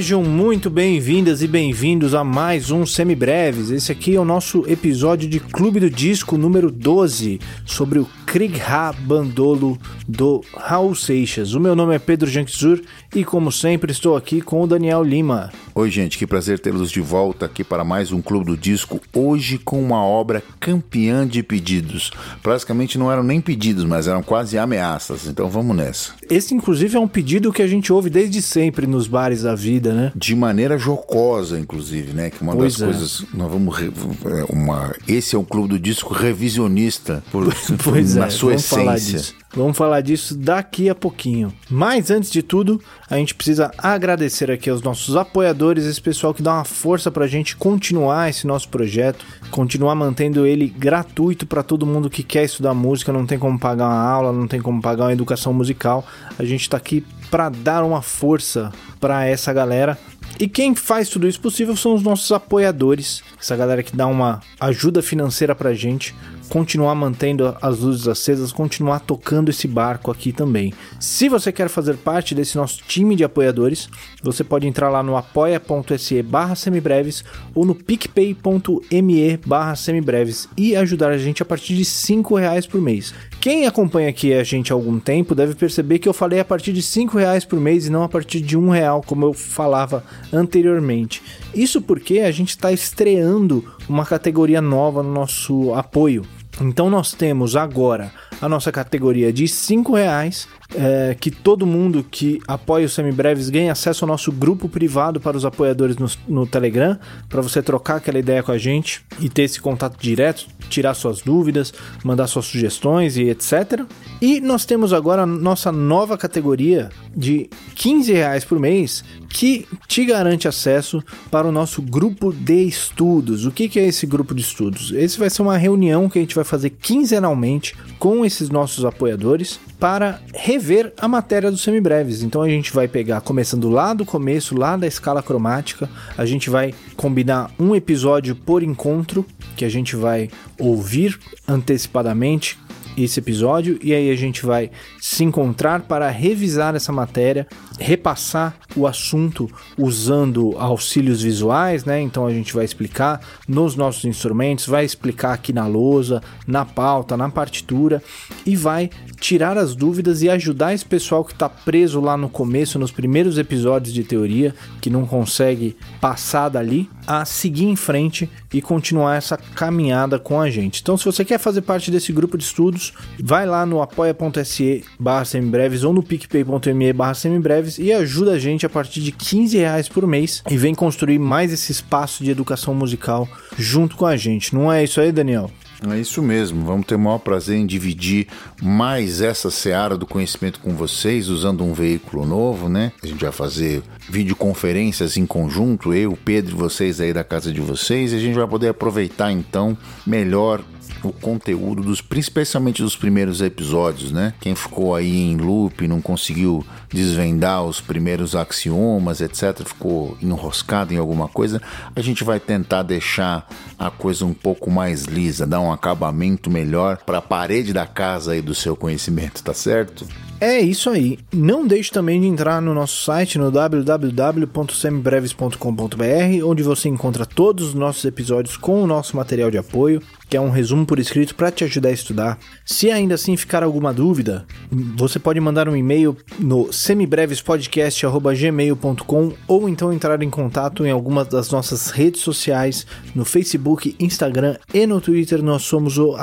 Sejam muito bem-vindas e bem-vindos a mais um Semibreves. Esse aqui é o nosso episódio de Clube do Disco número 12 sobre o Krieg Ha Bandolo do Raul Seixas. O meu nome é Pedro Janczur e, como sempre, estou aqui com o Daniel Lima. Oi, gente, que prazer tê-los de volta aqui para mais um Clube do Disco. Hoje com uma obra campeã de pedidos. Praticamente não eram nem pedidos, mas eram quase ameaças. Então vamos nessa. Esse, inclusive, é um pedido que a gente ouve desde sempre nos bares da vida, né? De maneira jocosa, inclusive, né? Que uma Pois das é. coisas. Nós vamos. re- é, uma, esse é um clube do disco revisionista por, Pois na é, sua essência. Vamos falar disso daqui a pouquinho. Mas antes de tudo, a gente precisa agradecer aqui aos nossos apoiadores, esse pessoal que dá uma força pra gente continuar esse nosso projeto, continuar mantendo ele gratuito pra todo mundo que quer estudar música, não tem como pagar uma aula, não tem como pagar uma educação musical. A gente tá aqui pra dar uma força pra essa galera. E quem faz tudo isso possível são os nossos apoiadores, essa galera que dá uma ajuda financeira pra gente continuar mantendo as luzes acesas, continuar tocando esse barco aqui também. Se você quer fazer parte desse nosso time de apoiadores, você pode entrar lá no apoia.se barra semibreves ou no picpay.me barra semibreves e ajudar a gente a partir de 5 reais por mês. Quem acompanha aqui a gente há algum tempo deve perceber que eu falei a partir de 5 reais por mês e não a partir de um real, como eu falava anteriormente. Isso porque a gente está estreando uma categoria nova no nosso apoio. Então nós temos agora a nossa categoria de 5 reais, é, que todo mundo que apoia os semibreves ganha acesso ao nosso grupo privado para os apoiadores no, no Telegram, para você trocar aquela ideia com a gente e ter esse contato direto, tirar suas dúvidas, mandar suas sugestões e etc. E nós temos agora a nossa nova categoria de 15 reais por mês, que te garante acesso para o nosso grupo de estudos. O que, que é esse grupo de estudos? Esse vai ser uma reunião que a gente vai fazer quinzenalmente com esses nossos apoiadores para rever a matéria dos semibreves. Então a gente vai pegar, começando lá do começo, lá da escala cromática, a gente vai combinar um episódio por encontro, que a gente vai ouvir antecipadamente esse episódio e aí a gente vai se encontrar para revisar essa matéria, repassar o assunto usando auxílios visuais, né? Então a gente vai explicar nos nossos instrumentos, vai explicar aqui na lousa, na pauta, na partitura e vai tirar as dúvidas e ajudar esse pessoal que está preso lá no começo, nos primeiros episódios de teoria, que não consegue passar dali, a seguir em frente e continuar essa caminhada com a gente. Então, se você quer fazer parte desse grupo de estudos, vai lá no apoia.se barra semibreves ou no picpay.me barra semibreves e ajuda a gente a partir de 15 reais por mês e vem construir mais esse espaço de educação musical junto com a gente. Não é isso aí, Daniel? É isso mesmo, vamos ter o maior prazer em dividir mais essa seara do conhecimento com vocês, usando um veículo novo, né? A gente vai fazer videoconferências em conjunto, eu, Pedro e vocês aí da casa de vocês, e a gente vai poder aproveitar então melhor o conteúdo dos, especialmente dos primeiros episódios, né? Quem ficou aí em loop, não conseguiu desvendar os primeiros axiomas, etc, ficou enroscado em alguma coisa, a gente vai tentar deixar a coisa um pouco mais lisa, dar um acabamento melhor para a parede da casa aí do seu conhecimento, tá certo? É isso aí. Não deixe também de entrar no nosso site no www.semibreves.com.br, onde você encontra todos os nossos episódios com o nosso material de apoio, que é um resumo por escrito para te ajudar a estudar. Se ainda assim ficar alguma dúvida, você pode mandar um e-mail no semibrevespodcast@gmail.com ou então entrar em contato em algumas das nossas redes sociais, no Facebook, Instagram e no Twitter, nós somos o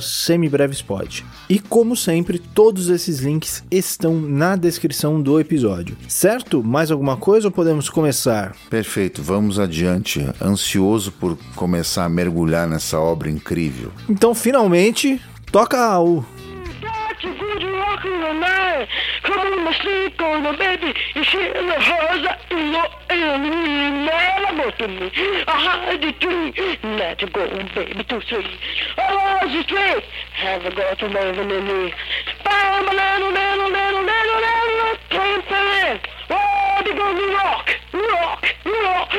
semibrevespod. E como sempre, todos esses links estão na descrição do episódio. Certo? Mais alguma coisa ou podemos começar? Perfeito, vamos adiante. Ansioso por começar a mergulhar nessa obra incrível. Então, finalmente, toca o The the the. Oh, gonna rock, rock, rock.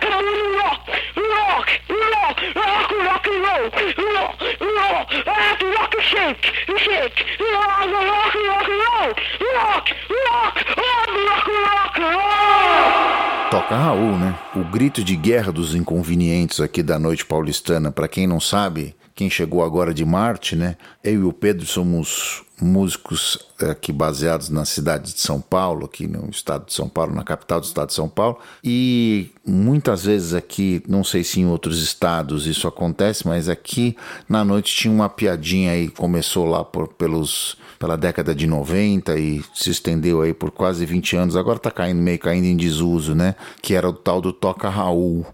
Come on, rock, rock, rock, rock, rock and rock, rock. Have to rock and shake, shake, rock, rock, rock and rock, rock, rock, rock, rock, rock. Toca Raul, né? O grito de guerra dos inconvenientes aqui da noite paulistana. Para quem não sabe, quem chegou agora de Marte, né? Eu e o Pedro somos músicos aqui baseados na cidade de São Paulo, aqui no estado de São Paulo, na capital do estado de São Paulo. E muitas vezes aqui, não sei se em outros estados isso acontece, mas aqui na noite tinha uma piadinha aí, começou lá por, pelos, pela década de 90 e se estendeu aí por quase 20 anos, agora tá caindo meio caindo em desuso, né? Que era o tal do Toca Raul.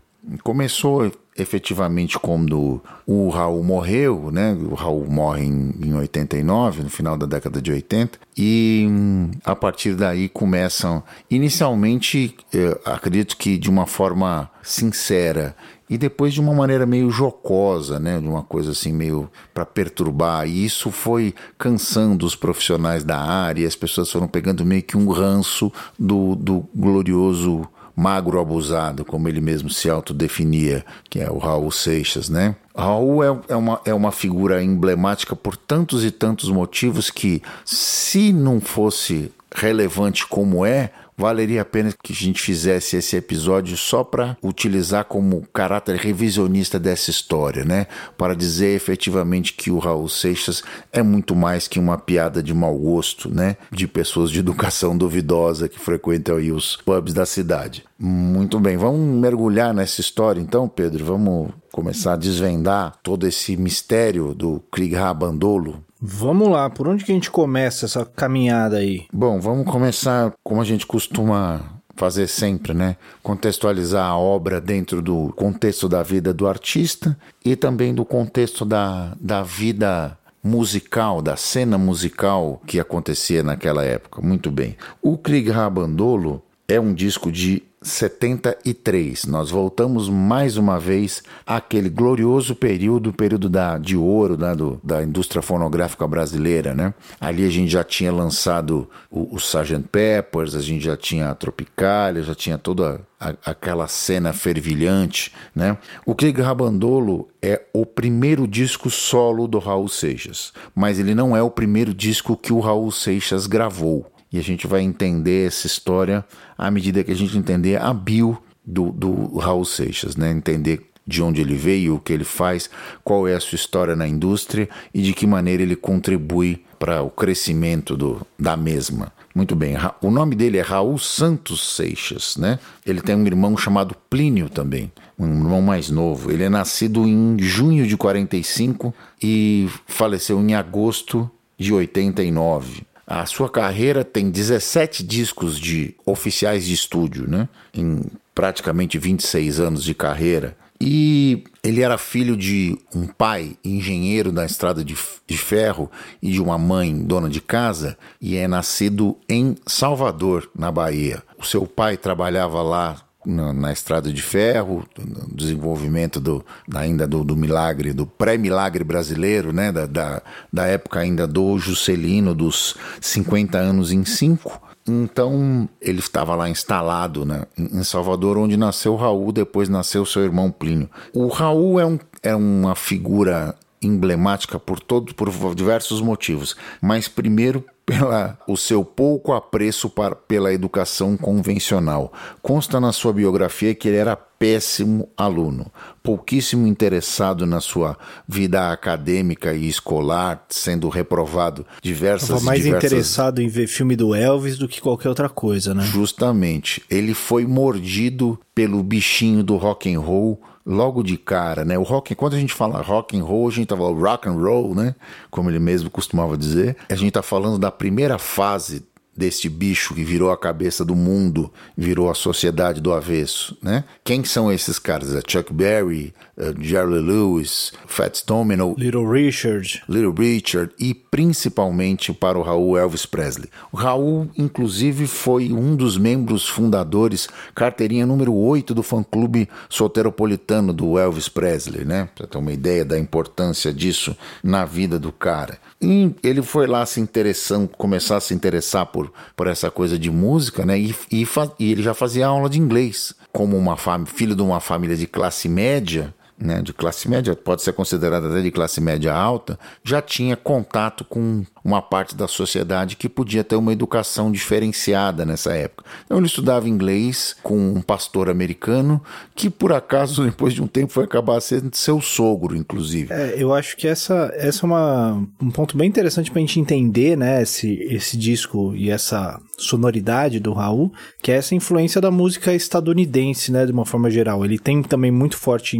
Começou efetivamente quando o Raul morreu, né? O Raul morre em, em 89, no final da década de 80, e hum, a partir daí começam, inicialmente, acredito que de uma forma sincera e depois de uma maneira meio jocosa, né, de uma coisa assim meio para perturbar. E isso foi cansando os profissionais da área, as pessoas foram pegando meio que um ranço do, do glorioso magro abusado, como ele mesmo se autodefinia, que é o Raul Seixas, né? Raul é, é, uma, é uma figura emblemática por tantos e tantos motivos que, se não fosse relevante como é, valeria a pena que a gente fizesse esse episódio só para utilizar como caráter revisionista dessa história, né? Para dizer efetivamente que o Raul Seixas é muito mais que uma piada de mau gosto, né? De pessoas de educação duvidosa que frequentam aí os pubs da cidade. Muito bem, vamos mergulhar nessa história então, Pedro? Vamos começar a desvendar todo esse mistério do Krieg Rabandolo, Vamos lá, por onde que a gente começa essa caminhada aí? Bom, vamos começar como a gente costuma fazer sempre, né? Contextualizar a obra dentro do contexto da vida do artista e também do contexto da, da vida musical, da cena musical que acontecia naquela época. Muito bem. O Krieg Rabandolo é um disco de 73. Nós voltamos mais uma vez àquele glorioso período, período da, de ouro né, do, da indústria fonográfica brasileira. Né? Ali a gente já tinha lançado o, o Sgt. Peppers, a gente já tinha a Tropicália, já tinha toda a, aquela cena fervilhante. Né? O Krieg Rabandolo é o primeiro disco solo do Raul Seixas, mas ele não é o primeiro disco que o Raul Seixas gravou. E a gente vai entender essa história à medida que a gente entender a bio do, do Raul Seixas, né? Entender de onde ele veio, o que ele faz, qual é a sua história na indústria e de que maneira ele contribui para o crescimento do, da mesma. Muito bem, o nome dele é Raul Santos Seixas, né? Ele tem um irmão chamado Plínio também, um irmão mais novo. Ele é nascido em junho de 45 e faleceu em agosto de 89. A sua carreira tem 17 discos de oficiais de estúdio, né? Em praticamente 26 anos de carreira. E ele era filho de um pai engenheiro da estrada de, de ferro e de uma mãe dona de casa, e é nascido em Salvador, na Bahia. O seu pai trabalhava lá na, na, estrada de ferro, desenvolvimento do, ainda do, do milagre, do pré-milagre brasileiro, né? Da, da, da, época ainda do Juscelino, dos 50 anos em 5. Então ele estava lá instalado né, em Salvador, onde nasceu Raul, depois nasceu seu irmão Plínio. O Raul é, um, é uma figura emblemática por todos por diversos motivos, mas primeiro pela o seu pouco apreço para, pela educação convencional. Consta na sua biografia que ele era péssimo aluno, pouquíssimo interessado na sua vida acadêmica e escolar, sendo reprovado diversas vezes. mais diversas... interessado em ver filme do Elvis do que qualquer outra coisa, né? Justamente. Ele foi mordido pelo bichinho do rock and roll logo de cara, né? O rock, quando a gente fala rock and roll, a gente tá falando rock and roll, né? Como ele mesmo costumava dizer. A gente tá falando da primeira fase deste bicho que virou a cabeça do mundo, virou a sociedade do avesso, né? Quem são esses caras? É Chuck Berry, uh, Jerry Lewis, Fats Domino, Little Richard, Little Richard e principalmente para o Raul Elvis Presley. O Raul, inclusive, foi um dos membros fundadores, carteirinha número 8 do fã-clube solteropolitano do Elvis Presley, né? Pra ter uma ideia da importância disso na vida do cara. E ele foi lá se interessando, começar a se interessar por, por essa coisa de música, né? E, e, e ele já fazia aula de inglês. Como uma filho de uma família de classe média, né, de classe média, pode ser considerada até de classe média alta, já tinha contato com uma parte da sociedade que podia ter uma educação diferenciada nessa época. Então ele estudava inglês com um pastor americano que por acaso depois de um tempo foi acabar sendo seu sogro, inclusive. É, eu acho que essa, essa é uma, um ponto bem interessante para a gente entender, né, esse, esse disco e essa sonoridade do Raul, que é essa influência da música estadunidense, né, de uma forma geral. Ele tem também muito forte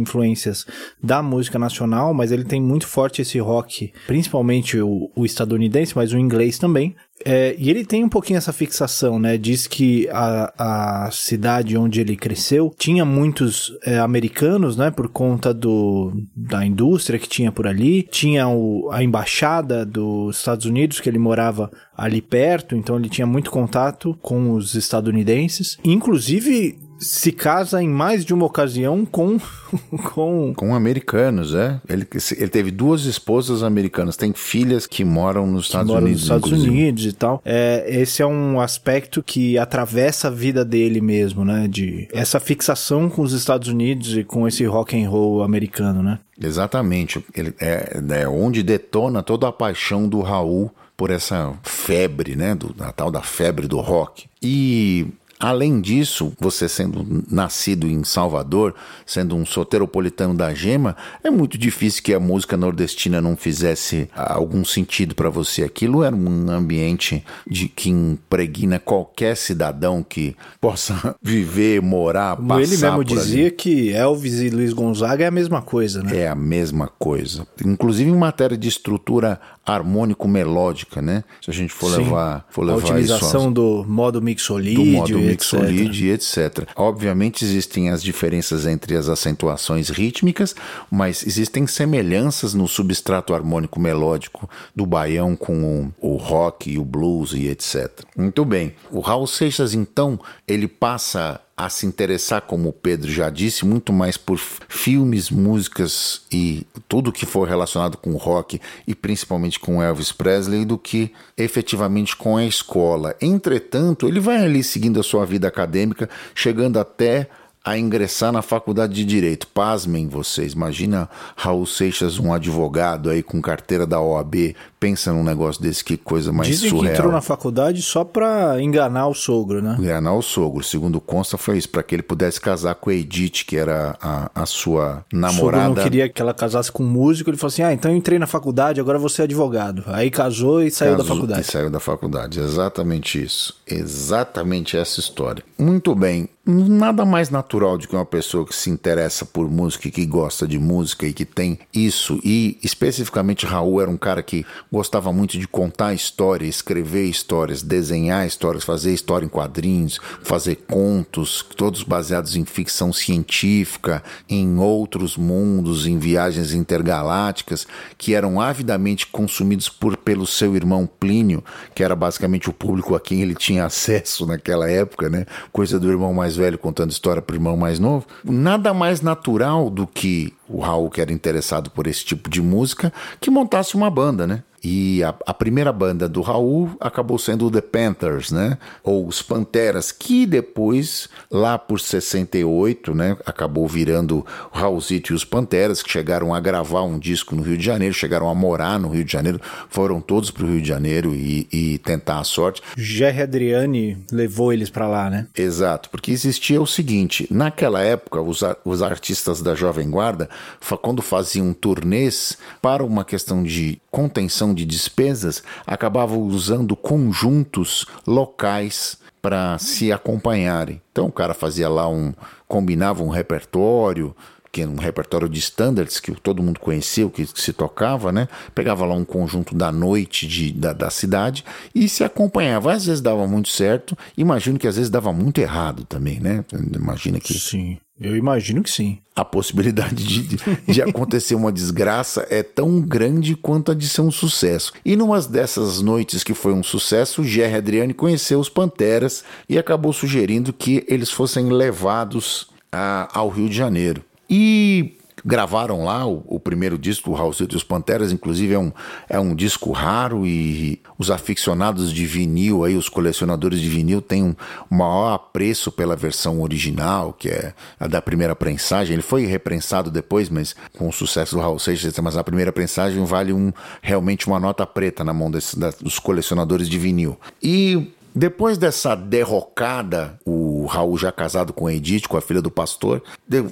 influências da música nacional, mas ele tem muito forte esse rock, principalmente o, o estadunidense, mas o inglês também. É, e ele tem um pouquinho essa fixação, né? Diz que a, a cidade onde ele cresceu tinha muitos é, americanos, né? Por conta do, da indústria que tinha por ali. Tinha o, a embaixada dos Estados Unidos, que ele morava ali perto, então ele tinha muito contato com os estadunidenses. Inclusive, se casa em mais de uma ocasião com. com... com americanos, é. Ele, ele teve duas esposas americanas, tem filhas que moram nos Estados moram Unidos. Nos Estados inclusive. Unidos e tal. É, esse é um aspecto que atravessa a vida dele mesmo, né? De essa fixação com os Estados Unidos e com esse rock and roll americano, né? Exatamente. Ele é, é onde detona toda a paixão do Raul por essa febre, né? Do, a tal da febre do rock. E Além disso, você sendo nascido em Salvador, sendo um soteropolitano da gema, é muito difícil que a música nordestina não fizesse algum sentido para você. Aquilo era um ambiente de que impregna qualquer cidadão que possa viver, morar, Como passar ele mesmo dizia ali. que Elvis e Luiz Gonzaga é a mesma coisa, né? É a mesma coisa. Inclusive em matéria de estrutura harmônico-melódica, né? Se a gente for Sim. levar, for a levar isso utilização do modo mixolídio, do modo etc. mixolídio e etc. Obviamente existem as diferenças entre as acentuações rítmicas, mas existem semelhanças no substrato harmônico melódico do baião com o, o rock e o blues e etc. Muito bem. O Raul Seixas então, ele passa a se interessar, como o Pedro já disse, muito mais por filmes, músicas e tudo que for relacionado com rock e principalmente com Elvis Presley do que efetivamente com a escola. Entretanto, ele vai ali seguindo a sua vida acadêmica, chegando até a ingressar na faculdade de direito. Pasmem vocês, imagina Raul Seixas, um advogado aí com carteira da OAB, pensa num negócio desse, que coisa mais Dizem surreal. que entrou na faculdade só pra enganar o sogro, né? Enganar o sogro, segundo consta, foi isso, para que ele pudesse casar com a Edith, que era a, a sua O sogro namorada. não queria que ela casasse com um músico, ele falou assim: ah, então eu entrei na faculdade, agora você é advogado. Aí casou e saiu da Casou faculdade. E saiu da faculdade, exatamente isso. Exatamente essa história. Muito bem. Nada mais natural do que uma pessoa que se interessa por música e que gosta de música e que tem isso. E especificamente Raul era um cara que gostava muito de contar história, escrever histórias, desenhar histórias, fazer história em quadrinhos, fazer contos, todos baseados em ficção científica, em outros mundos, em viagens intergalácticas, que eram avidamente consumidos por, pelo seu irmão Plínio, que era basicamente o público a quem ele tinha acesso naquela época, né? Coisa do irmão mais velho contando história para o irmão mais novo. Nada mais natural do que o Raul, que era interessado por esse tipo de música, que montasse uma banda, né? E a, a primeira banda do Raul acabou sendo o The Panthers, né? Ou os Panteras, que depois, lá por 68, né? Acabou virando o Raulzito e os Panteras, que chegaram a gravar um disco no Rio de Janeiro, chegaram a morar no Rio de Janeiro, foram todos para o Rio de Janeiro e, e tentar a sorte. Jerry Adriani levou eles pra lá, né? Exato, porque existia o seguinte: naquela época, os, os artistas da Jovem Guarda, quando faziam turnês, para uma questão de contenção de despesas, acabavam usando conjuntos locais para se acompanharem. Então o cara fazia lá um. combinava um repertório. Que um repertório de standards que todo mundo conhecia, que se tocava, né? Pegava lá um conjunto da noite de, da, da cidade e se acompanhava. Às vezes dava muito certo, imagino que às vezes dava muito errado também, né? Imagina que Sim, eu imagino que sim. a possibilidade de, de, acontecer uma desgraça é tão grande quanto a de ser um sucesso. E numa dessas noites que foi um sucesso, Jerry Adriani conheceu os Panteras e acabou sugerindo que eles fossem levados a- ao Rio de Janeiro. E gravaram lá o, o primeiro disco do Raul Seixas e os Panteras, inclusive é um, é um disco raro e os aficionados de vinil, aí, os colecionadores de vinil, têm um maior apreço pela versão original, que é a da primeira prensagem. Ele foi reprensado depois, mas com o sucesso do Raul Seixas, mas a primeira prensagem vale um, realmente uma nota preta na mão desse, da, dos colecionadores de vinil. E depois dessa derrocada, o Raul já casado com a Edith, com a filha do pastor,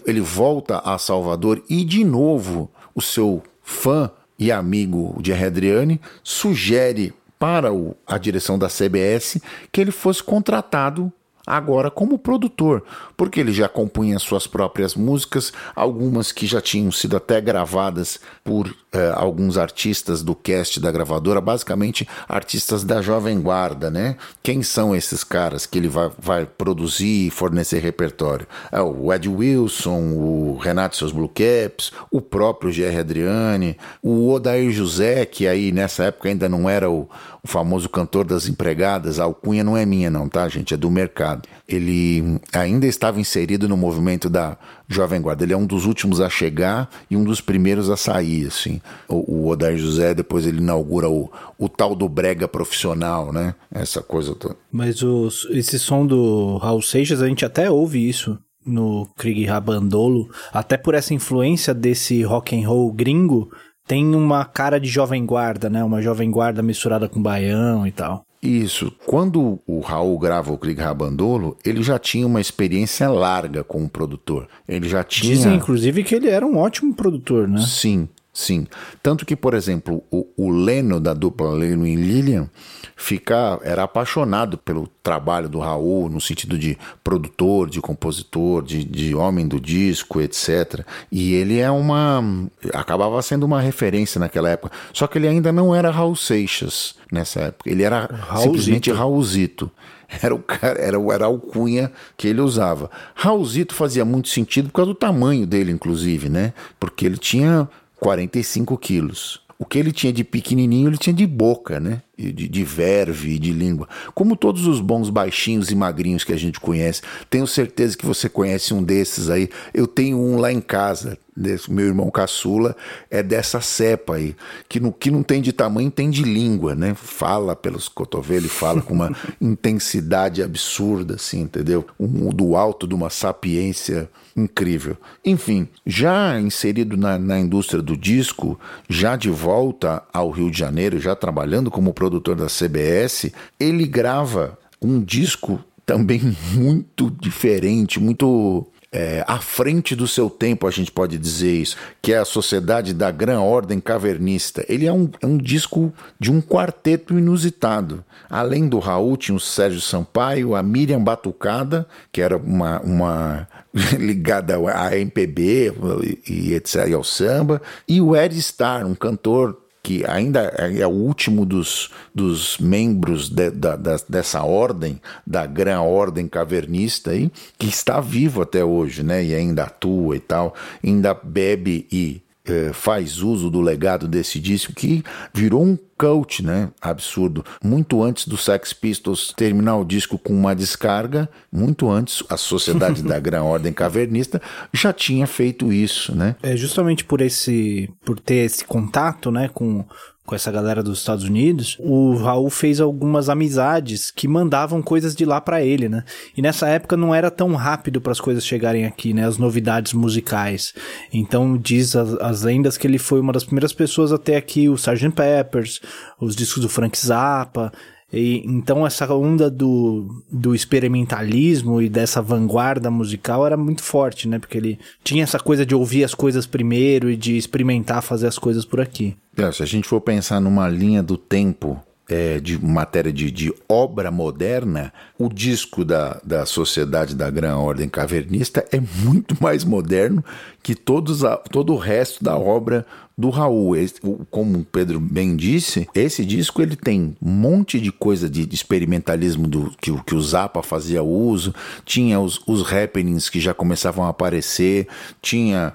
ele volta a Salvador e de novo o seu fã e amigo de Adriane sugere para a direção da CBS que ele fosse contratado agora como produtor, porque ele já compunha suas próprias músicas, algumas que já tinham sido até gravadas por eh, alguns artistas do cast da gravadora, basicamente artistas da Jovem Guarda, né? Quem são esses caras que ele vai, vai produzir e fornecer repertório? É o Ed Wilson, o Renato seus Blue Caps, o próprio G.R. Adriane, o Odair José, que aí nessa época ainda não era o, o famoso cantor das empregadas, a alcunha não é minha não, tá gente? É do mercado. Ele ainda estava inserido no movimento da Jovem Guarda. Ele é um dos últimos a chegar e um dos primeiros a sair, assim. O, o Odair José, depois ele inaugura o, o tal do brega profissional, né? Essa coisa toda. Mas os, esse som do Raul Seixas, a gente até ouve isso no Krieg Rabandolo, até por essa influência desse rock and roll gringo, tem uma cara de jovem guarda, né? Uma jovem guarda misturada com baião e tal. Isso. Quando o Raul grava o Krieg Rabandolo, ele já tinha uma experiência larga com o produtor. Ele já tinha. Dizem, inclusive, que ele era um ótimo produtor, né? Sim, sim. Tanto que, por exemplo, o, o Leno da dupla Leno e Lilian ficar era apaixonado pelo trabalho do Raul no sentido de produtor, de compositor, de, de homem do disco, etc. E ele é uma acabava sendo uma referência naquela época. Só que ele ainda não era Raul Seixas nessa época. Ele era Raulzito. simplesmente Raulzito. Era o cara, era, era a alcunha que ele usava. Raulzito fazia muito sentido por causa do tamanho dele, inclusive, né? Porque ele tinha 45 quilos. O que ele tinha de pequenininho, ele tinha de boca, né? De, de verve, de língua. Como todos os bons baixinhos e magrinhos que a gente conhece. Tenho certeza que você conhece um desses aí. Eu tenho um lá em casa, desse, meu irmão caçula, é dessa cepa aí. Que, no, que não tem de tamanho, tem de língua, né? Fala pelos cotovelos, fala com uma intensidade absurda, assim, entendeu? Um, do alto de uma sapiência incrível. Enfim, já inserido na, na indústria do disco, já de volta ao Rio de Janeiro, já trabalhando como produtor produtor da CBS, ele grava um disco também muito diferente, muito é, à frente do seu tempo, a gente pode dizer isso, que é a Sociedade da Gran Ordem Cavernista. Ele é um, é um disco de um quarteto inusitado. Além do Raul, tinha o Sérgio Sampaio, a Miriam Batucada, que era uma, uma ligada à MPB e, e etc., e ao samba, e o Ed Starr, um cantor que ainda é o último dos, dos membros de, da, da, dessa ordem, da Gran Ordem Cavernista aí, que está vivo até hoje, né? E ainda atua e tal, ainda bebe e é, faz uso do legado desse disco que virou um cult, né? Absurdo. Muito antes do Sex Pistols terminar o disco com uma descarga, muito antes a Sociedade da Gran Ordem Cavernista já tinha feito isso, né? É justamente por esse, por ter esse contato, né, com com essa galera dos Estados Unidos, o Raul fez algumas amizades que mandavam coisas de lá para ele, né? E nessa época não era tão rápido para as coisas chegarem aqui, né? As novidades musicais. Então diz as, as, lendas que ele foi uma das primeiras pessoas a ter aqui o Sgt. Peppers, os discos do Frank Zappa. E, então essa onda do, do experimentalismo e dessa vanguarda musical era muito forte, né? Porque ele tinha essa coisa de ouvir as coisas primeiro e de experimentar fazer as coisas por aqui. É, se a gente for pensar numa linha do tempo é, de matéria de, de, obra moderna, o disco da, da Sociedade da Gran Ordem Cavernista é muito mais moderno que todos a, todo o resto da obra do Raul. Como o Pedro bem disse, esse disco ele tem um monte de coisa de, de experimentalismo do que, que o Zappa fazia uso, tinha os, os happenings que já começavam a aparecer, tinha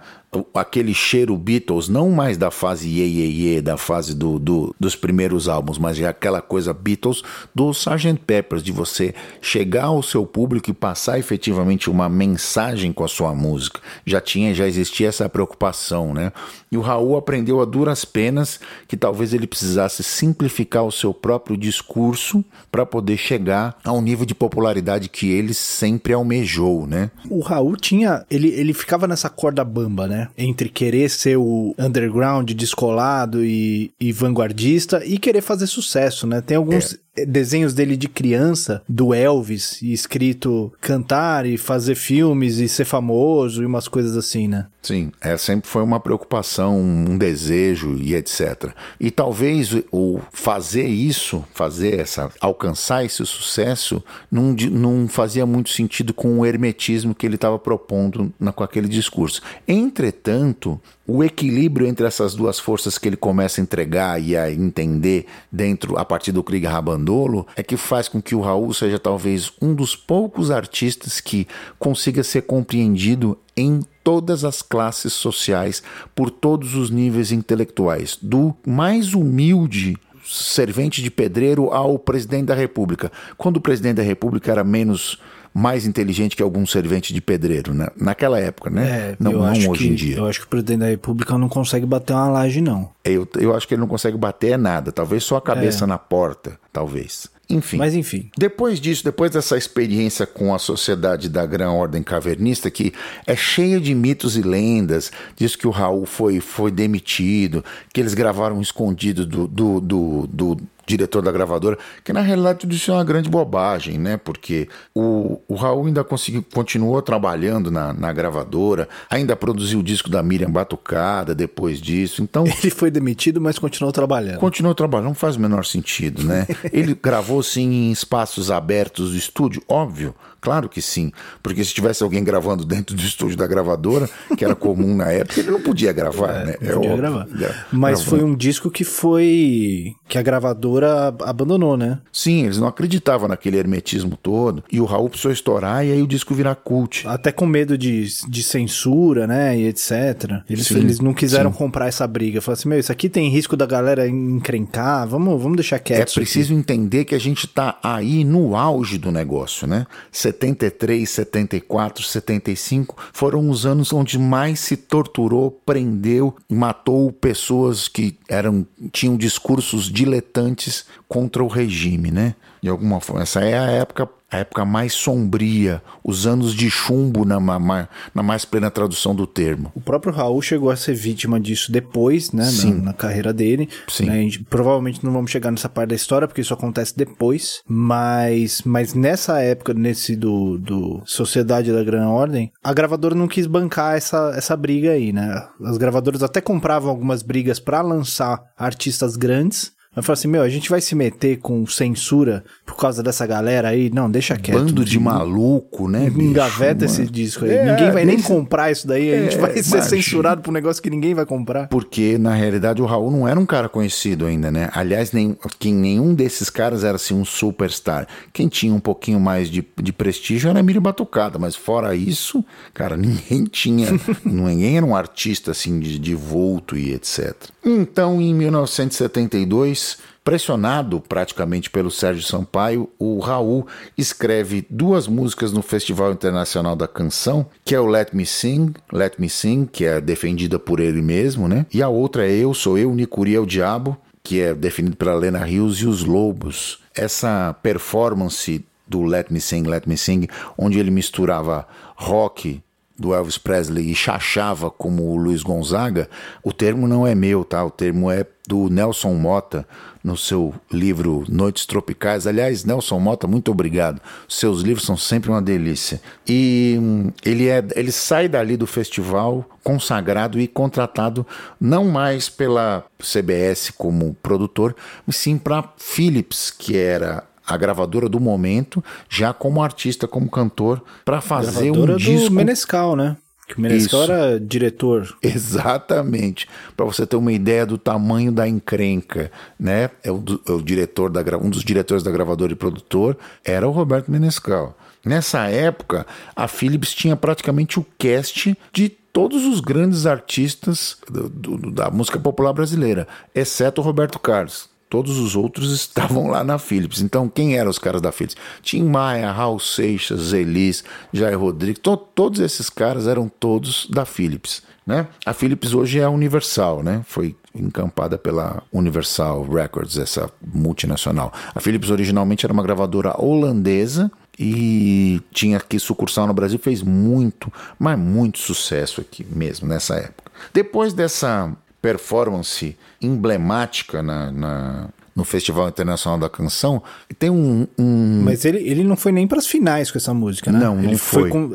aquele cheiro Beatles, não mais da fase Ye Ye Ye, da fase do, do, dos primeiros álbuns, mas já aquela coisa Beatles do Sgt. Peppers, de você chegar ao seu público e passar efetivamente uma mensagem com a sua música. Já tinha, já existia essa preocupação, né? E o Raul aprendeu a duras penas que talvez ele precisasse simplificar o seu próprio discurso para poder chegar ao nível de popularidade que ele sempre almejou, né? O Raul tinha. Ele, ele ficava nessa corda bamba, Entre querer ser o underground, descolado e, e vanguardista e querer fazer sucesso, né? Tem alguns. Desenhos dele de criança, do Elvis, e escrito cantar e fazer filmes e ser famoso e umas coisas assim, né? Sim, é, sempre foi uma preocupação, um desejo e etc. E talvez o fazer isso, fazer essa, alcançar esse sucesso, não, não fazia muito sentido com o hermetismo que ele estava propondo na, com aquele discurso. Entretanto, o equilíbrio entre essas duas forças que ele começa a entregar e a entender dentro a partir do Krieg Rabandolo é que faz com que o Raul seja talvez um dos poucos artistas que consiga ser compreendido em todas as classes sociais, por todos os níveis intelectuais, do mais humilde servente de pedreiro ao presidente da República. Quando o presidente da República era menos mais inteligente que algum servente de pedreiro, né? naquela época, né? É, não, não hoje que, em dia. Eu acho que o presidente da República não consegue bater uma laje, não. Eu, eu acho que ele não consegue bater nada, talvez só a cabeça é. na porta, talvez. Enfim. Mas enfim. Depois disso, depois dessa experiência com a sociedade da Gran Ordem Cavernista, que é cheia de mitos e lendas, diz que o Raul foi, foi demitido, que eles gravaram escondido do, do, do, do diretor da gravadora, que na realidade tudo isso é uma grande bobagem, né? Porque o, o Raul ainda conseguiu, continuou trabalhando na, na gravadora, ainda produziu o disco da Miriam Batucada depois disso, então... Ele foi demitido, mas continuou trabalhando. Continuou trabalhando, não faz o menor sentido, né? Ele gravou, sim, em espaços abertos do estúdio, óbvio, Claro que sim, porque se tivesse alguém gravando dentro do estúdio da gravadora, que era comum na época, ele não podia gravar, é, né? É podia gravar. Mas foi um disco que foi que a gravadora abandonou, né? Sim, eles não acreditavam naquele hermetismo todo, e o Raul precisou estourar e aí o disco virar cult. Até com medo de, de censura, né, e etc. Eles, sim, eles não quiseram sim. comprar essa briga. Falaram assim, meu, isso aqui tem risco da galera encrencar, vamos, vamos deixar quieto. É preciso aqui. entender que a gente tá aí no auge do negócio, né? 73, 74, 75 foram os anos onde mais se torturou, prendeu, matou pessoas que eram tinham discursos diletantes contra o regime, né? De alguma forma, essa é a época a época mais sombria, os anos de chumbo na, na, mais plena tradução do termo. O próprio Raul chegou a ser vítima disso depois, né, na, na, carreira dele. Sim. Né, gente, provavelmente não vamos chegar nessa parte da história, porque isso acontece depois, mas, mas nessa época, nesse do, do Sociedade da Gran Ordem, a gravadora não quis bancar essa, essa briga aí, né? As gravadoras até compravam algumas brigas para lançar artistas grandes, mas fala assim, meu, a gente vai se meter com censura por causa dessa galera aí? Não, deixa quieto. Bando de maluco, né, bicho, Engaveta esse disco aí. É, ninguém vai nem comprar isso daí. É, a gente vai ser censurado por um negócio que ninguém vai comprar. Porque, na realidade, o Raul não era um cara conhecido ainda, né? Aliás, nem, que nenhum desses caras era, assim, um superstar. Quem tinha um pouquinho mais de, de prestígio era Emílio Batucada. Mas fora isso, cara, ninguém tinha... ninguém era um artista, assim, de, de vulto e etc. Então, em 1972, pressionado praticamente pelo Sérgio Sampaio, o Raul escreve duas músicas no Festival Internacional da Canção, que é o Let Me Sing, Let Me Sing, que é defendida por ele mesmo, né? E a outra é Eu Sou Eu, Nicuri é o Diabo, que é definido pela Lena Rios e os Lobos. Essa performance do Let Me Sing, Let Me Sing, onde ele misturava rock, do Elvis Presley e chachava como o Luiz Gonzaga, o termo não é meu, tá? O termo é do Nelson Mota, no seu livro Noites Tropicais. Aliás, Nelson Mota, muito obrigado. Seus livros são sempre uma delícia. E hum, ele, é, ele sai dali do festival consagrado e contratado não mais pela CBS como produtor, mas sim para Philips, que era a gravadora do momento, já como artista, como cantor, para fazer um disco. Menescal, né? Que o Menescal Isso. era diretor. Exatamente. Para você ter uma ideia do tamanho da encrenca, né? É o, é o diretor da um dos diretores da gravadora e produtor era o Roberto Menescal. Nessa época, a Philips tinha praticamente o cast de todos os grandes artistas do, do, da música popular brasileira, exceto o Roberto Carlos. Todos os outros estavam lá na Philips. Então, quem eram os caras da Philips? Tim Maia, Raul Seixas, Elis, Jair Rodrigues, to todos esses caras eram todos da Philips. Né? A Philips hoje é a Universal, né? Foi encampada pela Universal Records, essa multinacional. A Philips originalmente era uma gravadora holandesa e tinha aqui sucursal no Brasil, fez muito, mas muito sucesso aqui mesmo nessa época. Depois dessa performance emblemática na, na no Festival Internacional da Canção. Tem um. um... Mas ele, ele não foi nem para as finais com essa música, né? Não, ele não foi. foi com,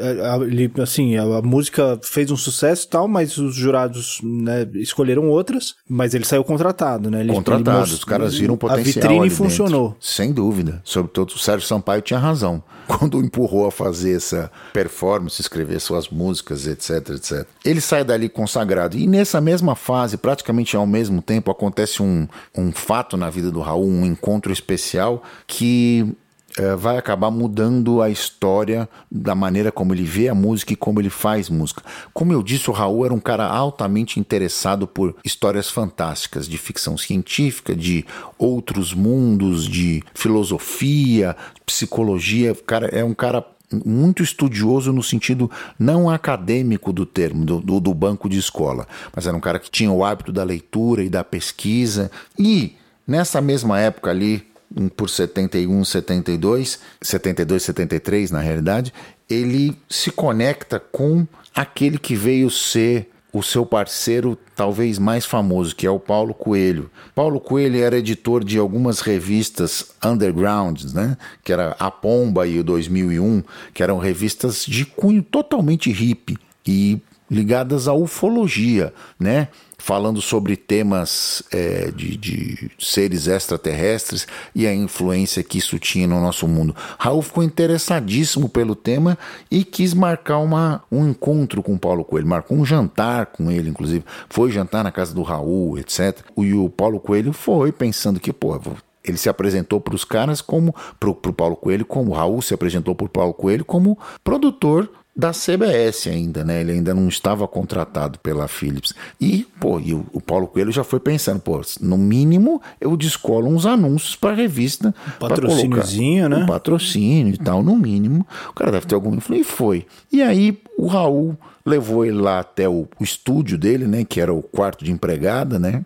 ele, assim, a, música fez um sucesso e tal, mas os jurados né, escolheram outras, mas ele saiu contratado, né? Ele, contratado, ele os caras viram o potencial. A vitrine funcionou. Dentro. Sem dúvida. Sobretudo o Sérgio Sampaio tinha razão. Quando empurrou a fazer essa performance, escrever suas músicas, etc, etc. Ele sai dali consagrado. E nessa mesma fase, praticamente ao mesmo tempo, acontece um, um fato na vida do Raul, um encontro especial que vai acabar mudando a história da maneira como ele vê a música e como ele faz música. Como eu disse, o Raul era um cara altamente interessado por histórias fantásticas, de ficção científica, de outros mundos, de filosofia, psicologia. Cara, é um cara muito estudioso no sentido não acadêmico do termo, do, do, do, banco de escola, mas era um cara que tinha o hábito da leitura e da pesquisa. E Nessa mesma época ali, por 71, 72, 72, 73 na realidade, ele se conecta com aquele que veio ser o seu parceiro talvez mais famoso, que é o Paulo Coelho. Paulo Coelho era editor de algumas revistas underground, né? que era A Pomba e o 2001, que eram revistas de cunho totalmente hippie e ligadas à ufologia, né? Falando sobre temas é, de, de, seres extraterrestres e a influência que isso tinha no nosso mundo. Raul ficou interessadíssimo pelo tema e quis marcar uma, um encontro com Paulo Coelho, marcou um jantar com ele, inclusive. Foi jantar na casa do Raul, etc. E o Paulo Coelho foi pensando que, pô, ele se apresentou para os caras como para o Paulo Coelho, como Raul se apresentou para o Paulo Coelho como produtor da CBS ainda, né? Ele ainda não estava contratado pela Philips. E, pô, e o, o Paulo Coelho já foi pensando, pô, no mínimo eu descolo uns anúncios para revista. Um patrocíniozinho, né? Um patrocínio e tal, no mínimo. O cara deve ter algum influência. E foi. E aí o Raul levou ele lá até o, o, estúdio dele, né, que era o quarto de empregada, né,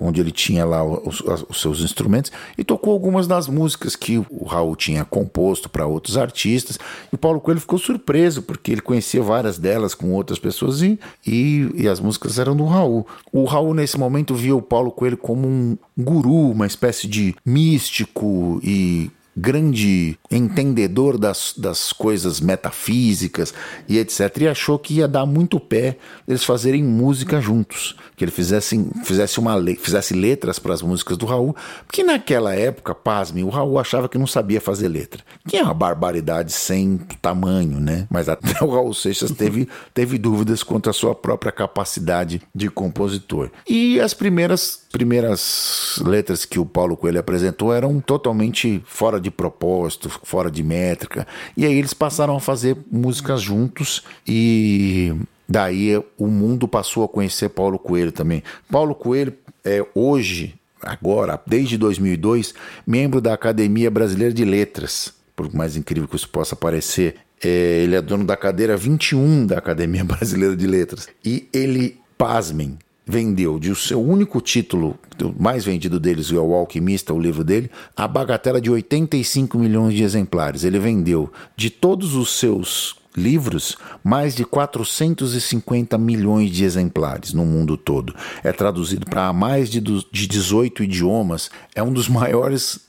onde ele tinha lá os, os, seus instrumentos e tocou algumas das músicas que o Raul tinha composto para outros artistas. E o Paulo Coelho ficou surpreso porque ele conhecia várias delas com outras pessoas e, e, e as músicas eram do Raul. O Raul nesse momento via o Paulo Coelho como um guru, uma espécie de místico e grande entendedor das, das coisas metafísicas e etc. E achou que ia dar muito pé eles fazerem música juntos, que ele fizesse, fizesse, uma, fizesse letras para as músicas do Raul, porque naquela época, pasme, o Raul achava que não sabia fazer letra, que é uma barbaridade sem tamanho, né? Mas até o Raul Seixas teve, teve dúvidas quanto à sua própria capacidade de compositor. E as primeiras primeiras letras que o Paulo Coelho apresentou eram totalmente fora de propósito, fora de métrica. E aí eles passaram a fazer músicas juntos e daí o mundo passou a conhecer Paulo Coelho também. Paulo Coelho é hoje, agora, desde 2002, membro da Academia Brasileira de Letras. Por mais incrível que isso possa parecer, é, ele é dono da cadeira 21 da Academia Brasileira de Letras. E ele, pasmem, vendeu de o seu único título, mais vendido deles, o Alquimista, o livro dele, a bagatela de 85 milhões de exemplares. Ele vendeu de todos os seus livros, mais de 450 milhões de exemplares no mundo todo. É traduzido para mais de 18 idiomas. É um dos maiores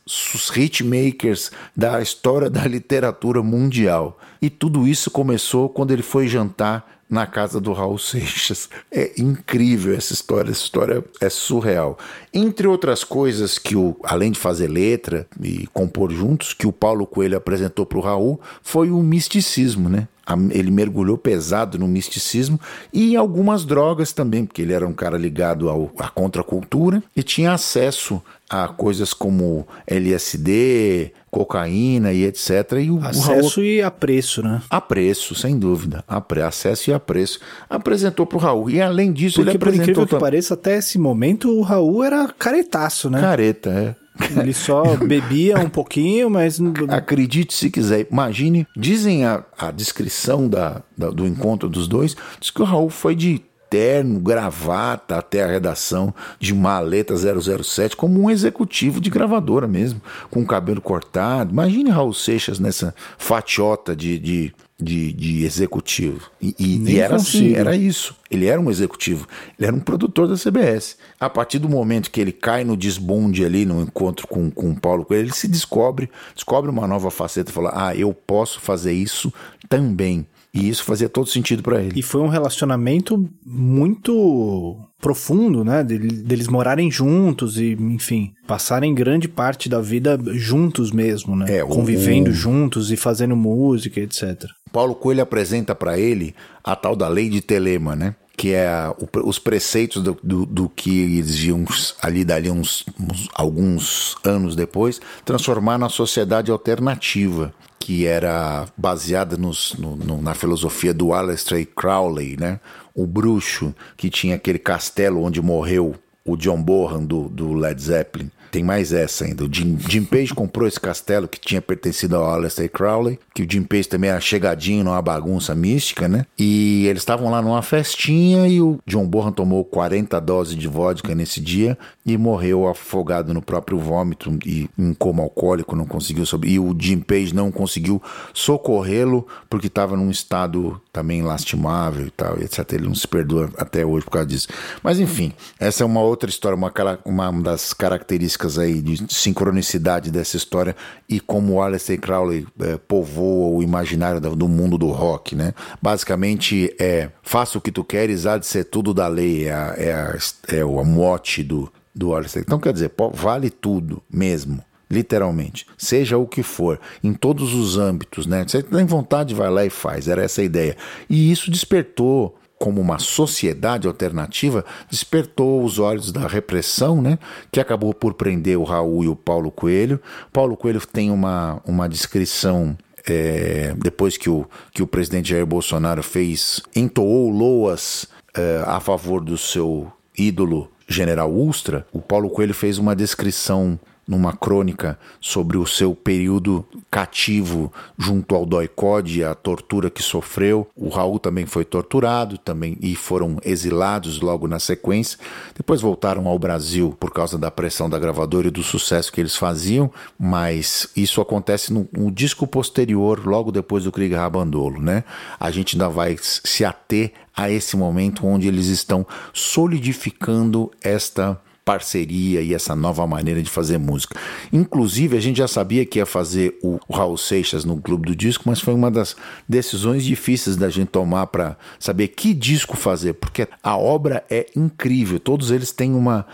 hitmakers da história da literatura mundial. E tudo isso começou quando ele foi jantar na casa do Raul Seixas. É incrível essa história, essa história é surreal. Entre outras coisas que o, além de fazer letra e compor juntos, que o Paulo Coelho apresentou para o Raul, foi o misticismo, né? A- ele mergulhou pesado no misticismo e em algumas drogas também, porque ele era um cara ligado ao, à contracultura e tinha acesso a coisas como LSD, cocaína e etc. E o, o Raul Acesso e apreço, né? Apreço, sem dúvida. Apre, acesso e apreço. Apresentou pro Raul. E além disso, Porque, ele por apresentou incrível que pareça, até esse momento o Raul era caretaço, né? careta, é. Ele só bebia um pouquinho, mas não- Acredite se quiser. Imagine, dizem a, a descrição da, da- do encontro dos dois, diz que o Raul foi de terno, gravata até a redação de Maleta 007, como um executivo de gravadora mesmo, com o cabelo cortado. Imagine Raul Seixas nessa fatiota de, de, de, de executivo. E, e- e era assim, consigo. era isso. Ele era um executivo, ele era um produtor da CBS. A partir do momento que ele cai no desbonde ali, no encontro com, com o Paulo Coelho, ele se descobre, descobre uma nova faceta e fala: Ah, eu posso fazer isso também. E isso fazia todo sentido para ele. E foi um relacionamento muito profundo, né? Del- Deles morarem juntos e, enfim, passarem grande parte da vida juntos mesmo, né? É, Convivendo o- juntos e fazendo música, etc. Paulo Coelho apresenta para ele a tal da lei de Telema, né? Que é a- o os preceitos do, do, do que eles iam ali dali uns, uns- alguns anos depois transformar na sociedade alternativa, que era baseada nos- no- no- na filosofia do Aleister Crowley, né? O bruxo que tinha aquele castelo onde morreu o John Bonham do, do Led Zeppelin. Tem mais essa ainda. O Jim, Jim Page comprou esse castelo que tinha pertencido ao Aleister Crowley, que o Jim Page também era chegadinho numa bagunça mística, né? E eles estavam lá numa festinha e o John Bonham tomou 40 doses de vodka nesse dia e morreu afogado no próprio vômito e em coma alcoólico, não conseguiu sobre. E o Jim Page não conseguiu socorrê-lo porque estava num estado também lastimável e tal, etc. Ele não se perdoa até hoje por causa disso. Mas enfim, essa é uma outra história, uma, uma das características aí de sincronicidade dessa história e como Aleister Crowley eh, povoa o imaginário do, do mundo do rock, né? Basicamente é faça o que tu queres, há de ser tudo da lei, é, é, é o mote do, do Aleister. Então quer dizer, vale tudo mesmo. Literalmente, seja o que for, em todos os âmbitos, né? Você tem vontade, vai lá e faz. Era essa a ideia. E isso despertou, como uma sociedade alternativa, despertou os olhos da repressão, né? Que acabou por prender o Raul e o Paulo Coelho. Paulo Coelho tem uma, uma descrição é, depois que o, que o presidente Jair Bolsonaro fez, entoou loas é, a favor do seu ídolo General Ustra, o Paulo Coelho fez uma descrição numa crônica sobre o seu período cativo junto ao doicode, a tortura que sofreu. O Raul também foi torturado também e foram exilados logo na sequência. Depois voltaram ao Brasil por causa da pressão da gravadora e do sucesso que eles faziam, mas isso acontece no, disco posterior, logo depois do Krieg Rabandolo, né? A gente ainda vai se ater a esse momento onde eles estão solidificando esta parceria e essa nova maneira de fazer música. Inclusive, a gente já sabia que ia fazer o, Raul Seixas no Clube do Disco, mas foi uma das decisões difíceis da gente tomar para saber que disco fazer, porque a obra é incrível, todos eles têm uma,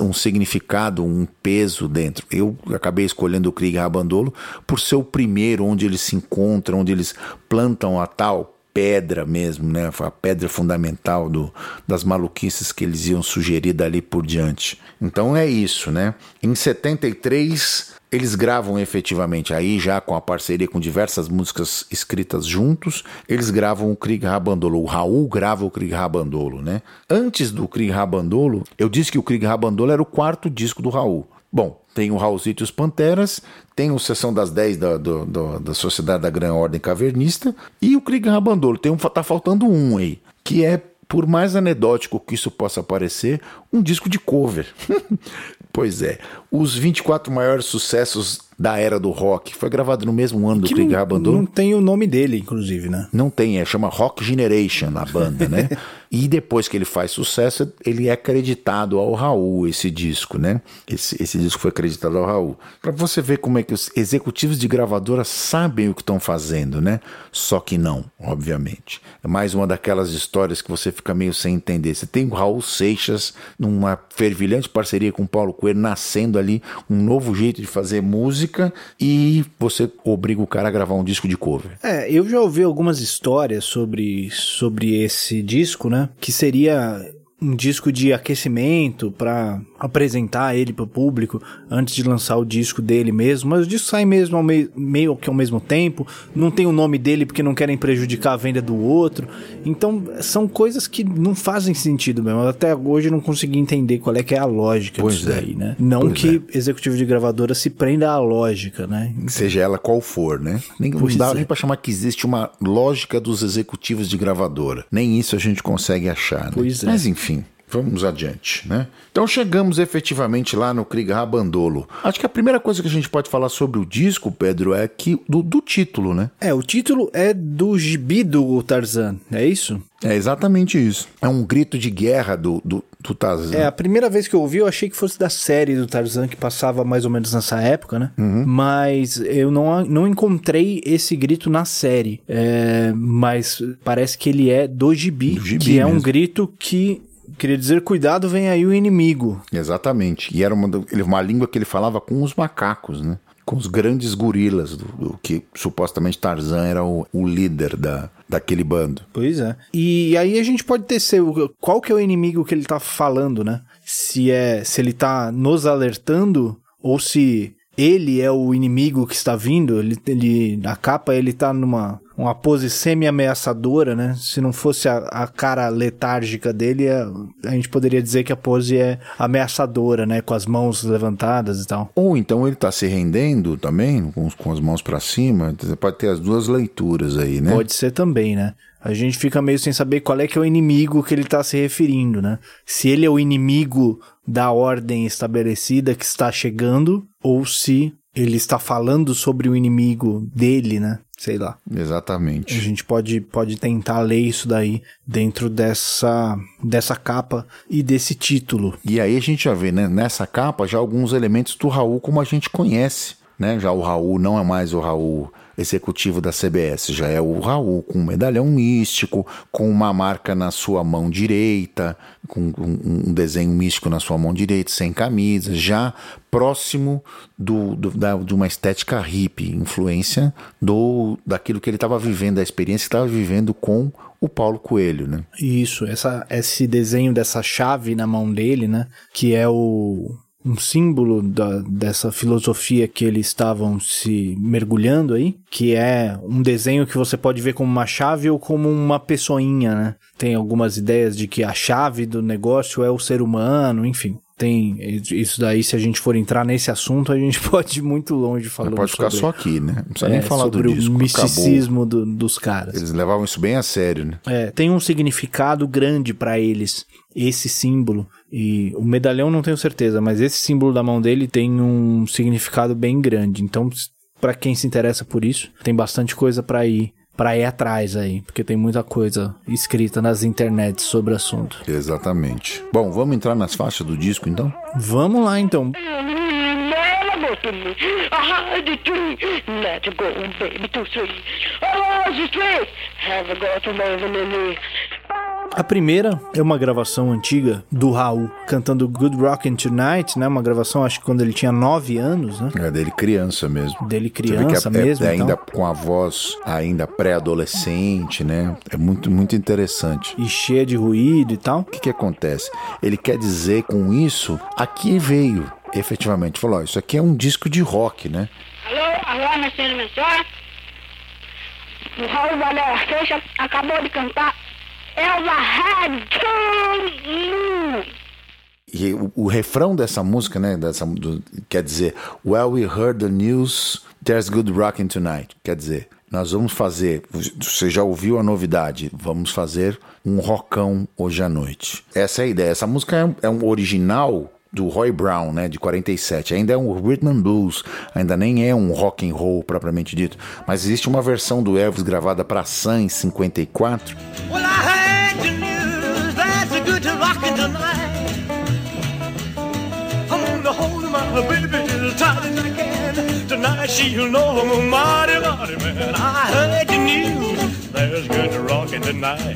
um significado, um peso dentro. Eu acabei escolhendo o Krieg Rabandolo por ser o primeiro onde eles se encontram, onde eles plantam a tal pedra mesmo, né? A pedra fundamental do, das maluquices que eles iam sugerir dali por diante. Então é isso, né? Em 73 eles gravam efetivamente aí já com a parceria com diversas músicas escritas juntos, eles gravam o Krieg Rabandolo, o Raul grava o Krieg Rabandolo, né? Antes do Krieg Rabandolo, eu disse que o Krieg Rabandolo era o quarto disco do Raul. Bom, tem o Raulzito e os Panteras, tem o Sessão das 10 da, do, do, da Sociedade da Gran Ordem Cavernista e o Krieg Rabandolo. Tem um, tá faltando um aí, que é, por mais anedótico que isso possa parecer, um disco de cover. pois é, os 24 maiores sucessos da era do rock foi gravado no mesmo ano do Que Krieg não, Rabandolo. não tem o nome dele, inclusive, né? Não tem, é, chama Rock Generation a banda, né? e depois que ele faz sucesso, ele é acreditado ao Raul, esse disco, né? Esse, esse disco foi acreditado ao Raul. Pra você ver como é que os executivos de gravadora sabem o que estão fazendo, né? Só que não, obviamente. É mais uma daquelas histórias que você fica meio sem entender. Você tem o Raul Seixas numa fervilhante parceria com o Paulo Coelho, nascendo ali um novo jeito de fazer música e você obriga o cara a gravar um disco de cover. É, eu já ouvi algumas histórias sobre, sobre esse disco, né? Que seria um disco de aquecimento para apresentar ele para o público antes de lançar o disco dele mesmo, mas o disco sai mesmo ao me meio que ao mesmo tempo, não tem o nome dele porque não querem prejudicar a venda do outro. Então, são coisas que não fazem sentido mesmo. Até hoje não consegui entender qual é que é a lógica Pois disso é. daí, né? Não Pois que executivo de gravadora se prenda à lógica, né? Seja ela qual for, né? Nem, Pois dá é. nem pra chamar que existe uma lógica dos executivos de gravadora. Nem isso a gente consegue achar, né? Pois é. Mas enfim. Vamos adiante, né? Então chegamos efetivamente lá no Krieg Rabandolo. Acho que a primeira coisa que a gente pode falar sobre o disco, Pedro, é que do, do título, né? É, o título é do gibi do Tarzan, é isso? É exatamente isso. É um grito de guerra do, do, do Tarzan. É, a primeira vez que eu ouvi, eu achei que fosse da série do Tarzan, que passava mais ou menos nessa época, né? Mas eu não, não encontrei esse grito na série. É, mas parece que ele é do gibi, Do gibi que é um grito que queria dizer, cuidado, vem aí o inimigo. Exatamente. E era uma, uma língua que ele falava com os macacos, né? Com os grandes gorilas, do, do que supostamente Tarzan era o, o líder da, daquele bando. Pois é. E aí a gente pode tecer qual que é o inimigo que ele tá falando, né? Se é se ele tá nos alertando ou se ele é o inimigo que está vindo, ele, ele a capa ele tá numa uma pose semi-ameaçadora, né? Se não fosse a, a cara letárgica dele, a, a gente poderia dizer que a pose é ameaçadora, né? Com as mãos levantadas e tal. Ou então ele tá se rendendo também, com, com as mãos pra cima. Você pode ter as duas leituras aí, né? Pode ser também, né? A gente fica meio sem saber qual é que é o inimigo que ele tá se referindo, né? Se ele é o inimigo da ordem estabelecida que está chegando, ou se ele está falando sobre o inimigo dele, né? Sei lá. A Exatamente. gente pode, pode tentar ler isso daí dentro dessa, dessa capa e desse título. E aí a gente já vê, né, nessa capa já alguns elementos do Raul como a gente conhece, né? Já o Raul não é mais o Raul executivo da CBS, já é o Raul com um medalhão místico, com uma marca na sua mão direita, com um, desenho místico na sua mão direita, sem camisa, já próximo do, do- da- de uma estética hippie, influência do daquilo que ele estava vivendo, da experiência que estava vivendo com o Paulo Coelho, né? Isso, essa, esse desenho dessa chave na mão dele, né? Que é o, um símbolo da, dessa filosofia que eles estavam se mergulhando aí, que é um desenho que você pode ver como uma chave ou como uma pessoinha, né? Tem algumas ideias de que a chave do negócio é o ser humano, enfim. Tem isso daí, se a gente for entrar nesse assunto, a gente pode ir muito longe falando Pode ficar sobre, só aqui, né? Não precisa nem é, falar do sobre disco. o misticismo do- dos caras. Eles levavam isso bem a sério, né? É, tem um significado grande pra eles, esse símbolo. E o medalhão não tenho certeza, mas esse símbolo da mão dele tem um significado bem grande. Então, pra quem se interessa por isso, tem bastante coisa pra ir, para ir atrás aí, porque tem muita coisa escrita nas internets sobre o assunto. Exatamente. Bom, vamos entrar nas faixas do disco, então? Vamos lá então. Malibu to me. I had the tree. Let's go, baby, to three. Oh. Have a go to me. A primeira é uma gravação antiga do Raul cantando Good Rockin' Tonight, né? Uma gravação acho que quando ele tinha 9 anos, né? É dele criança mesmo. Dele Você vê que criança é, mesmo. É, então. ainda com a voz ainda pré-adolescente, né? É muito, muito interessante. E cheia de ruído e tal. O que, que acontece? Ele quer dizer com isso, aqui veio, efetivamente, falou: ó, isso aqui é um disco de rock, né? Alô, alô, minha senhora, minha senhora. O Raul Valério Seixas acabou de cantar Elva Red E o, o refrão dessa música, né, dessa, do- quer dizer, Well, we heard the news, there's good rocking tonight. Quer dizer, nós vamos fazer, você já ouviu a novidade, vamos fazer um rockão hoje à noite. Essa é a ideia. Essa música é um, é um original do Roy Brown, né, de 47. Ainda é um rhythm and blues, ainda nem é um rock and roll propriamente dito, mas existe uma versão do Elvis gravada para Sun em 54. Well, I she'll know I'm a mighty, mighty man. I heard the news there's good rockin' tonight.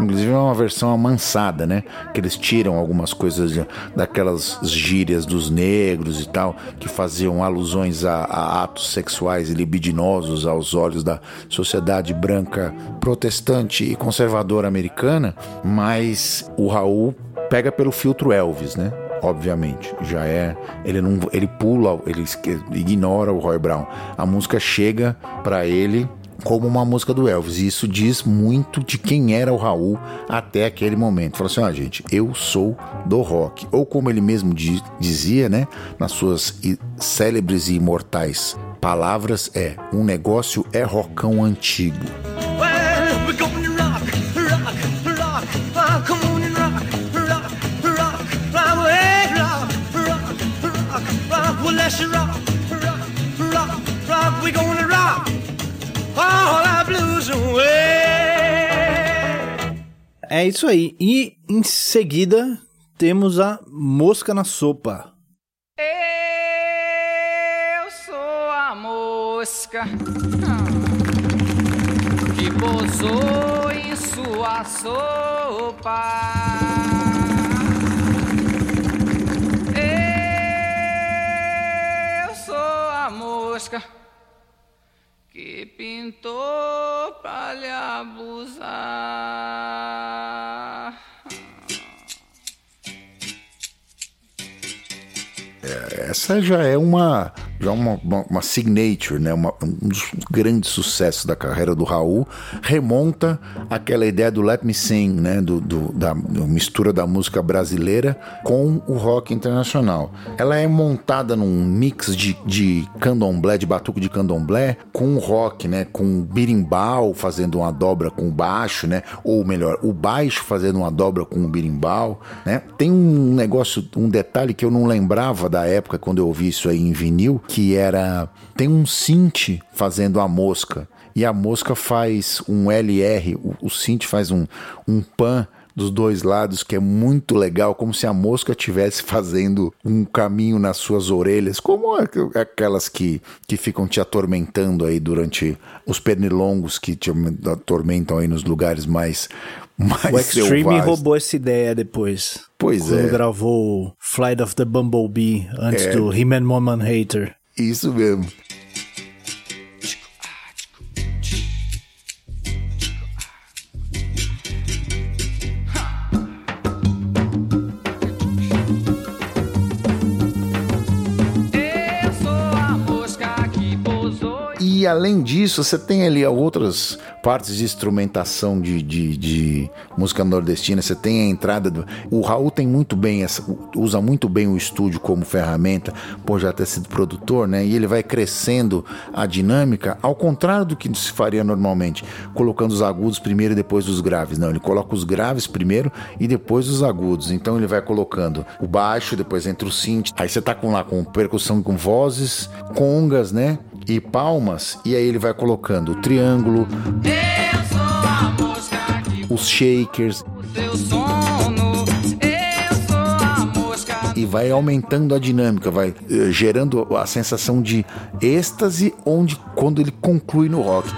inclusive é uma versão amansada, né? Que eles tiram algumas coisas daquelas gírias dos negros e tal, que faziam alusões a, a atos sexuais e libidinosos aos olhos da sociedade branca protestante e conservadora americana, mas o Raul pega pelo filtro Elvis, né? Obviamente, já é. Ele não, ele pula, ele ignora o Roy Brown. A música chega pra ele como uma música do Elvis. E isso diz muito de quem era o Raul até aquele momento. Falou assim: ó, gente, eu sou do rock. Ou como ele mesmo di- dizia, né, nas suas célebres e imortais palavras, é: um negócio é rockão antigo. É isso aí. E em seguida temos a Mosca na Sopa. Eu sou a mosca que pousou em sua sopa. Eu sou a mosca que pintou pra lhe abusar. Essa já é uma já uma, uma, uma signature, né? Uma- um dos grandes sucessos da carreira do Raul. Remonta aquela ideia do Let Me Sing, né? Do, do- da mistura da música brasileira com o rock internacional. Ela é montada num mix de, de candomblé, de batuque de candomblé, com rock, né? Com birimbau fazendo uma dobra com baixo, né? Ou melhor, o baixo fazendo uma dobra com o birimbau, né? Tem um negócio, um detalhe que eu não lembrava da época quando eu ouvi isso aí em vinil, que era tem um synth fazendo a mosca e a mosca faz um LR, o, o synth faz um, um pan dos dois lados que é muito legal, como se a mosca estivesse fazendo um caminho nas suas orelhas, como aqu- aquelas que, que ficam te atormentando aí durante os pernilongos que te atormentam aí nos lugares mais mais O Extreme selvagens. roubou essa ideia depois. Pois quando é. gravou Flight of the Bumblebee antes É. do He-Man Woman Hater. Isso mesmo. Além disso, você tem ali outras partes de instrumentação de, de, de música nordestina. Você tem a entrada do. O Raul tem muito bem essa. usa muito bem o estúdio como ferramenta, por já ter sido produtor, né? E ele vai crescendo a dinâmica, ao contrário do que se faria normalmente, colocando os agudos primeiro e depois os graves. Não, ele coloca os graves primeiro e depois os agudos. Então ele vai colocando o baixo, depois entra o synth. Aí você tá com lá com percussão com vozes, congas, né? E palmas, e aí ele vai colocando o triângulo, os shakers sono. E vai aumentando a dinâmica, vai eh, gerando a sensação de êxtase onde quando ele conclui no rock.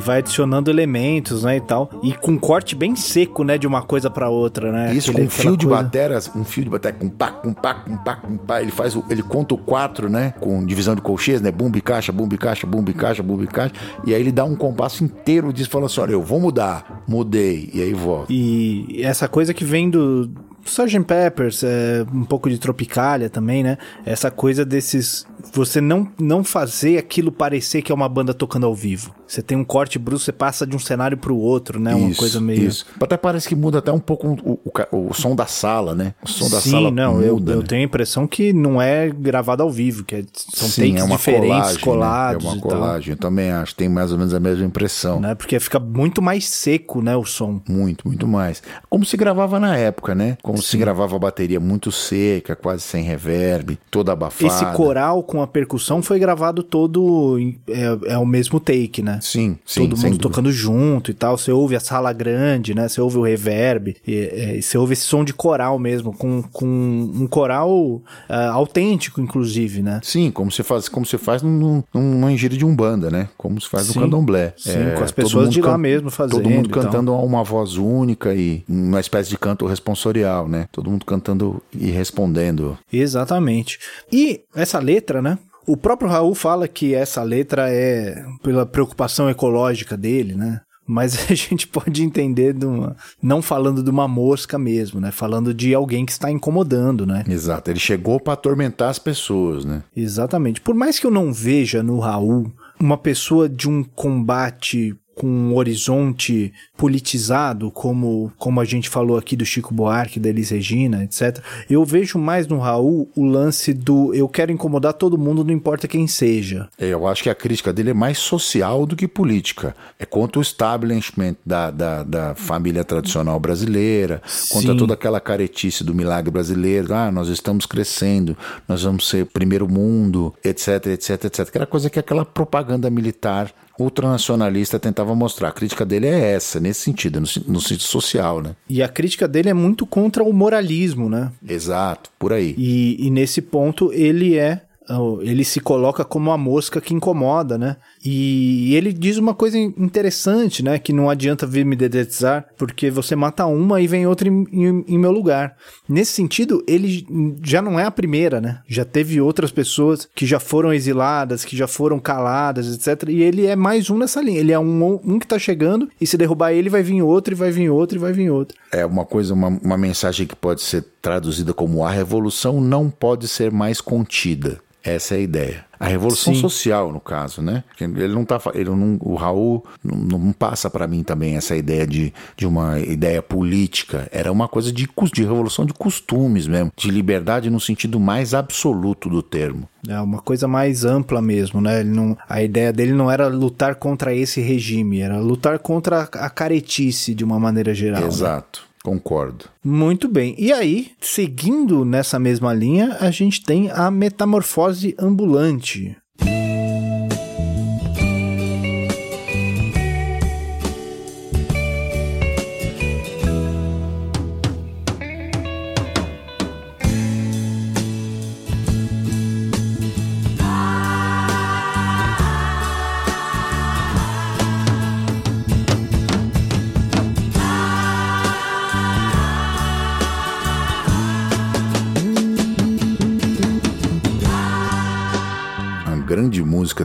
Ele vai adicionando elementos, né, e tal. E com um corte bem seco, né, de uma coisa pra outra, né? Isso Aquele- com fio de coisa- bateras, um fio de bateria com pá, com pá, com pá, com pá. Ele faz, o, ele conta o quatro, né? Com divisão de colchês, né? Bumbo e caixa, bumbo e caixa, bumbo e caixa, bumbo e caixa. E aí ele dá um compasso inteiro disso, fala assim: olha, eu vou mudar, mudei, e aí volta. E essa coisa que vem do Sgt. Peppers, é, um pouco de Tropicália também, né? Essa coisa desses. Você não, não fazer aquilo parecer que é uma banda tocando ao vivo. Você tem um corte brusco, você passa de um cenário pro outro, né? Uma Isso, coisa meio. Isso. Até parece que muda até um pouco o, o o som da sala, né? O som da Sim, sala não, eu, muda. eu né? tenho a impressão que não é gravado ao vivo, que é- são Sim, takes é uma diferentes, colagem, né? colados É uma e tal. colagem, eu também acho. Tem mais ou menos a mesma impressão. Né? Porque fica muito mais seco, né, o som. Muito, muito mais. Como se gravava na época, né? Como se gravava a bateria muito seca, quase sem reverb, toda abafada. Esse coral com a percussão foi gravado todo. É, é o mesmo take, né? Sim, sim. Todo mundo dúvida. tocando junto e tal. Você ouve a sala grande, né? Você ouve o reverb. E, é, você ouve esse som de coral mesmo, com, com um coral ah, autêntico, inclusive, né? Sim, como se faz, como se faz num, numa gíria de umbanda, né? Como se faz Sim. no candomblé. Sim, É, com as pessoas de lá mesmo fazendo Todo mundo cantando a uma voz única e uma espécie de canto responsorial, né? Todo mundo cantando e respondendo. Exatamente. E essa letra, né? O próprio Raul fala que essa letra é pela preocupação ecológica dele, né? Mas a gente pode entender de uma, não falando de uma mosca mesmo, né? Falando de alguém que está incomodando, né? Exato. Ele chegou para atormentar as pessoas, né? Exatamente. Por mais que eu não veja no Raul uma pessoa de um combate com um horizonte politizado, como, como a gente falou aqui do Chico Buarque, da Elis Regina, etc. Eu vejo mais no Raul o lance do eu quero incomodar todo mundo, não importa quem seja. Eu acho que a crítica dele é mais social do que política. É contra o establishment da, da, da família tradicional brasileira, contra Sim. toda aquela caretice do milagre brasileiro. Ah, nós estamos crescendo, nós vamos ser primeiro mundo, etc, etc, etc. Aquela coisa que aquela propaganda militar ultranacionalista tentava mostrar. A crítica dele é essa, nesse sentido, no, no sentido social, né? E a crítica dele é muito contra o moralismo, né? Exato, por aí. E, e nesse ponto ele é. Ele se coloca como a mosca que incomoda, né? E ele diz uma coisa interessante, né? Que não adianta vir me dedetizar, porque você mata uma e vem outra em, em- em meu lugar. Nesse sentido, ele já não é a primeira, né? Já teve outras pessoas que já foram exiladas, que já foram caladas, etc. E ele é mais um nessa linha. Ele é um, um que tá chegando, e se derrubar ele, vai vir outro, e vai vir outro, e vai vir outro. É uma coisa, uma, uma mensagem que pode ser traduzida como a revolução não pode ser mais contida. Essa é a ideia. A revolução Sim. social, no caso, né? Ele não tá, ele não, o Raul não, não passa para mim também essa ideia de, de uma ideia política. Era uma coisa de, de revolução de costumes mesmo, de liberdade no sentido mais absoluto do termo. É uma coisa mais ampla mesmo, né? Ele não, a ideia dele não era lutar contra esse regime, era lutar contra a caretice de uma maneira geral. né? Concordo. Muito bem. E aí, seguindo nessa mesma linha, a gente tem a metamorfose ambulante.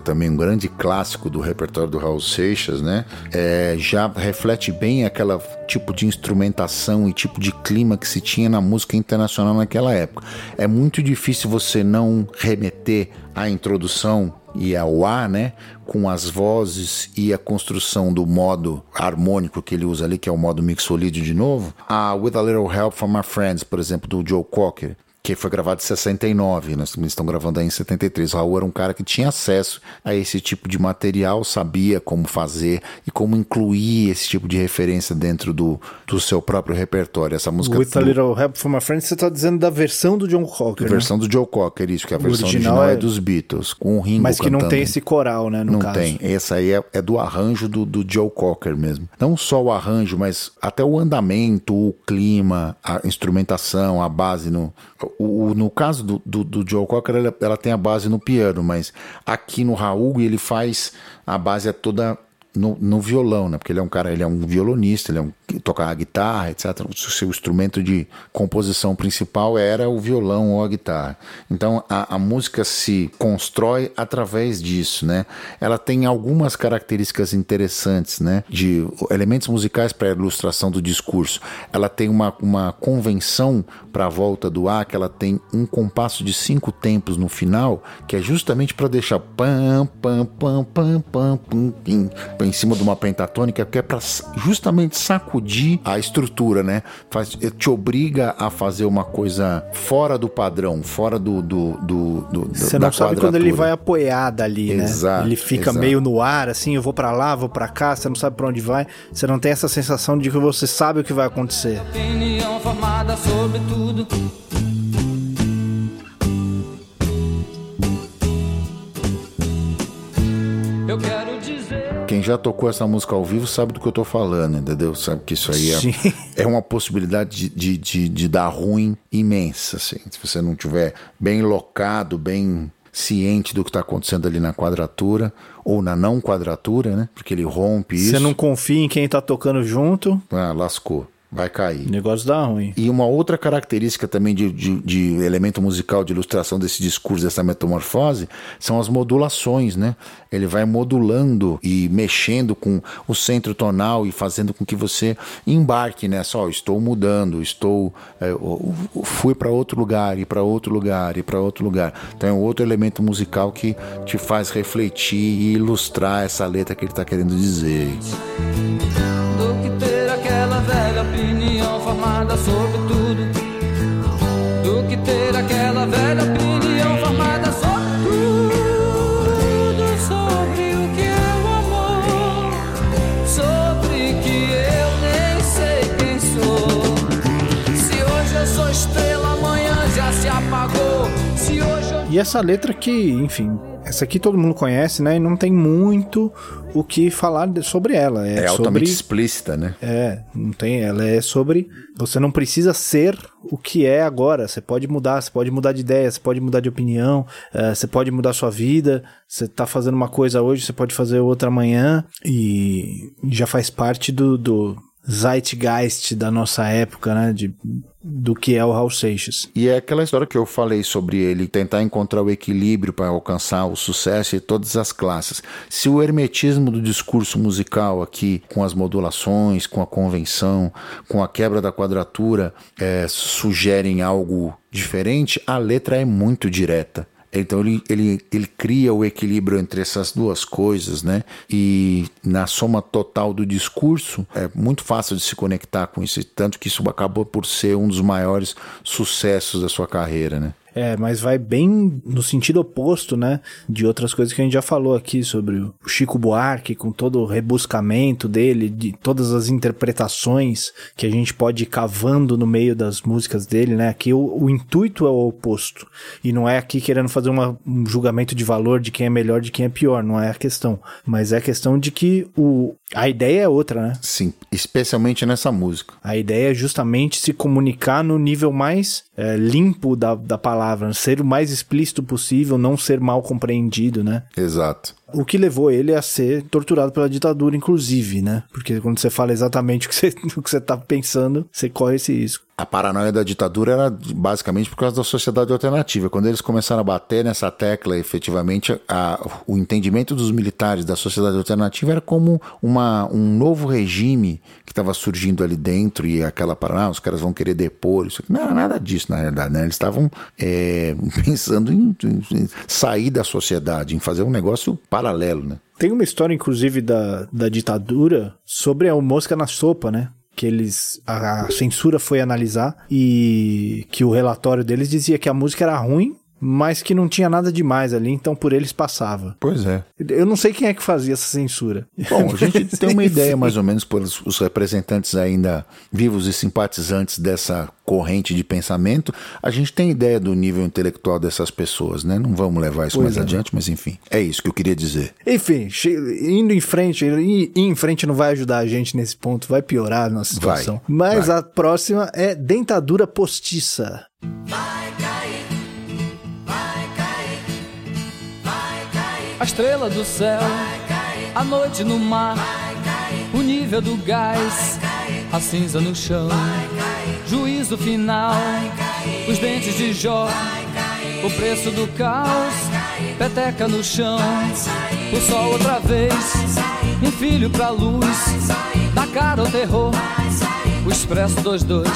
Também, um grande clássico do repertório do Raul Seixas, né? É, já reflete bem aquela tipo de instrumentação e tipo de clima que se tinha na música internacional naquela época. É muito difícil você não remeter à introdução e ao ar, né? Com as vozes e a construção do modo harmônico que ele usa ali, que é o modo mixolídio de novo. A With a Little Help from My Friends, por exemplo, do Joe Cocker, que foi gravado em 69, nós estamos gravando aí em 73. O Raul era um cara que tinha acesso a esse tipo de material, sabia como fazer e como incluir esse tipo de referência dentro do, do seu próprio repertório. Essa música With a do- Little Help from a Friend, você tá dizendo da versão do John Cocker, a né? versão do Joe Cocker, isso, que a versão original original, é... é- dos Beatles, com o Ringo Mas que não cantando. tem esse coral, né, Não caso. tem. Essa aí é, é do arranjo do, do Joe Cocker mesmo. Não só o arranjo, mas até o andamento, o clima, a instrumentação, a base no. O, o- no caso do, do, do Joe Cocker, ela, ela tem a base no piano, mas aqui no Raul ele faz. A base é toda no, no violão, né? Porque ele é um cara, ele é um violonista, ele é um toca a guitarra, etc. O seu instrumento de composição principal era o violão ou a guitarra. Então a, a música se constrói através disso, né? Ela tem algumas características interessantes, né? De elementos musicais para ilustração do discurso. Ela tem uma, uma convenção para a volta do ar, que ela tem um compasso de cinco tempos no final, que é justamente para deixar pam, pam, pam, pam, pam, pam, pim, em cima de uma pentatônica, que é para justamente sacudir a estrutura, né? Faz, te obriga a fazer uma coisa fora do padrão, fora do. do, do, do Você da não sabe quando ele vai apoiada ali, Exato, né? Ele fica exato. meio no ar, assim, eu vou pra lá, vou pra cá, você não sabe pra onde vai. Você não tem essa sensação de que você sabe o que vai acontecer. Opinião formada sobre tudo. eu quero. Quem já tocou essa música ao vivo sabe do que eu tô falando, entendeu? Sabe que isso aí é, é uma possibilidade de, de, de, de dar ruim imensa, assim. Se você não tiver bem locado, bem ciente do que está acontecendo ali na quadratura ou na não quadratura, né? Porque ele rompe isso. Você não confia em quem tá tocando junto, Ah, lascou. Vai cair. o negócio dá ruim. E uma outra característica também de, de- de elemento musical de ilustração desse discurso, dessa metamorfose, são as modulações, né? Ele vai modulando e mexendo com o centro tonal e fazendo com que você embarque nessa, ó, estou mudando, estou é, fui para outro lugar, e para outro lugar, e para outro lugar. Então é um outro elemento musical que te faz refletir e ilustrar essa letra que ele está querendo dizer. do que sobre tudo. Do que ter aquela velha opinião formada sobre tudo. Sobre o que é o amor. Sobre que eu nem sei quem sou. Se hoje eu sou estrela, amanhã já se apagou. Se hoje eu E essa letra que, enfim, essa aqui todo mundo conhece, né? E não tem muito o que falar sobre ela. É, É, sobre. altamente explícita, né? É, não tem. Ela é sobre. Você não precisa ser o que é agora. Você pode mudar, você pode mudar de ideia, você pode mudar de opinião, eh, você pode mudar sua vida. Você tá fazendo uma coisa hoje, você pode fazer outra amanhã. E já faz parte do, do zeitgeist da nossa época, né? De, do que é o Raul Seixas. E é aquela história que eu falei sobre ele tentar encontrar o equilíbrio para alcançar o sucesso em todas as classes. Se o hermetismo do discurso musical aqui, com as modulações, com a convenção, com a quebra da quadratura, é, sugerem algo diferente, a letra é muito direta. Então ele, ele, ele cria o equilíbrio entre essas duas coisas, né? E na soma total do discurso é muito fácil de se conectar com isso, tanto que isso acabou por ser um dos maiores sucessos da sua carreira, né? É, mas vai bem no sentido oposto, né? De outras coisas que a gente já falou aqui sobre o Chico Buarque, com todo o rebuscamento dele, de todas as interpretações que a gente pode ir cavando no meio das músicas dele, né? Aqui o, o intuito é o oposto. E não é aqui querendo fazer uma- um julgamento de valor de quem é melhor, de quem é pior. Não é a questão. Mas é a questão de que o, a ideia é outra, né? Sim, especialmente nessa música. A ideia é justamente se comunicar no nível mais é, limpo da, da palavra, ser o mais explícito possível, não ser mal compreendido, né? Exato. O que levou ele a ser torturado pela ditadura, inclusive, né? Porque quando você fala exatamente o que você, o que você tá pensando, você corre esse risco. A paranoia da ditadura era basicamente por causa da sociedade alternativa. Quando eles começaram a bater nessa tecla, efetivamente, a- o entendimento dos militares da sociedade alternativa era como uma, um novo regime que estava surgindo ali dentro e aquela paranoia, ah, os caras vão querer depor. Isso. aqui. Não era nada disso, na realidade. Né? Eles estavam é, pensando em, em sair da sociedade, em fazer um negócio paralelo, né? Tem uma história, inclusive, da, da ditadura sobre a mosca na sopa, né? Que eles. A, censura foi analisar e que o relatório deles dizia que a música era ruim, mas que não tinha nada demais ali, então por eles passava. Pois é. Eu não sei quem é que fazia essa censura. Bom, a gente tem uma ideia mais ou menos pelos os representantes ainda vivos e simpatizantes dessa corrente de pensamento, a gente tem ideia do nível intelectual dessas pessoas, né? Não vamos levar isso Pois mais é. adiante, mas enfim, é isso que eu queria dizer. Enfim, indo em frente, ir em frente não vai ajudar a gente nesse ponto, vai piorar a nossa Vai, situação. Mas vai. a próxima é dentadura postiça. A estrela do céu, a noite no mar, o nível do gás, a cinza no chão, juízo final, os dentes de Jó, o preço do caos, peteca no chão, o sol outra vez, um filho pra luz, da cara ao terror, o expresso 22,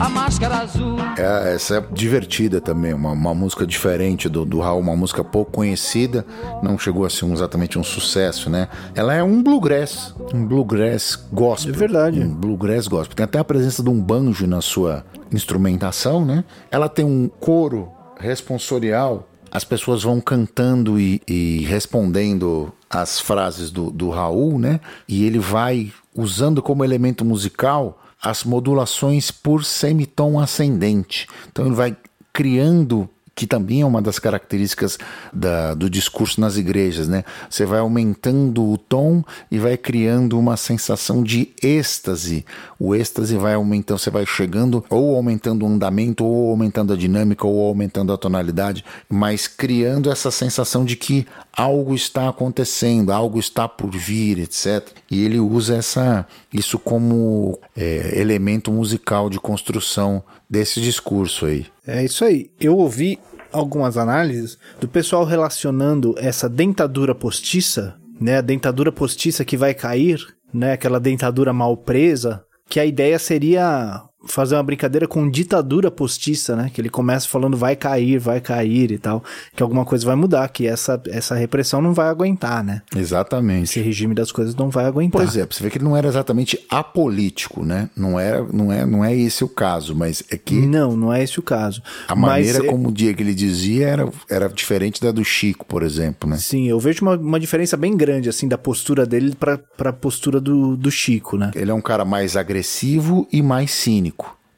a máscara azul. É, essa é divertida também, uma, uma música diferente do, do Raul, uma música pouco conhecida, não chegou a ser um- exatamente um sucesso, né? Ela é um bluegrass, um bluegrass gospel. É verdade. Um bluegrass gospel. Tem até a presença de um banjo na sua instrumentação, né? Ela tem um coro responsorial, as pessoas vão cantando e, e respondendo as frases do, do Raul, né? E ele vai usando como elemento musical as modulações por semitom ascendente. Então ele vai criando que também é uma das características da, do discurso nas igrejas, né? Você vai aumentando o tom e vai criando uma sensação de êxtase. O êxtase vai aumentando, você vai chegando ou aumentando o andamento, ou aumentando a dinâmica, ou aumentando a tonalidade, mas criando essa sensação de que algo está acontecendo, algo está por vir, etc. E ele usa essa, isso como é, elemento musical de construção desse discurso aí. É isso aí. Eu ouvi algumas análises do pessoal relacionando essa dentadura postiça, né, a dentadura postiça que vai cair, né, aquela dentadura mal presa, que a ideia seria fazer uma brincadeira com ditadura postiça, né? Que ele começa falando vai cair, vai cair e tal, que alguma coisa vai mudar, que essa, essa repressão não vai aguentar, né? Exatamente. Esse regime das coisas não vai aguentar. Pois é, você ver que ele não era exatamente apolítico, né? Não, era, não, é, não é esse o caso, mas é que Não, não é esse o caso. a Mas, maneira é- como o dia que ele dizia era, era diferente da do Chico, por exemplo, né? Sim, eu vejo uma, uma diferença bem grande, assim, da postura dele pra, pra postura do, do Chico, né? Ele é um cara mais agressivo e mais cínico.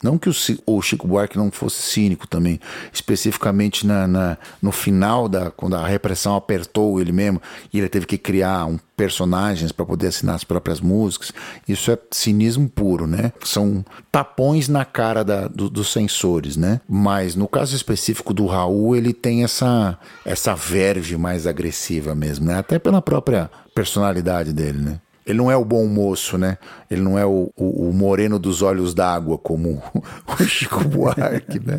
Não que o, o Chico Buarque não fosse cínico também, especificamente na, na- no final da quando a repressão apertou ele mesmo e ele teve que criar um personagens para poder assinar as próprias músicas. Isso é cinismo puro, né? São tapões na cara da- do- dos censores, né? Mas no caso específico do Raul, ele tem essa essa verve mais agressiva mesmo, né? Até pela própria personalidade dele, né? Ele não é o bom moço, né? Ele não é o, o- o moreno dos olhos d'água, como o Chico Buarque, né?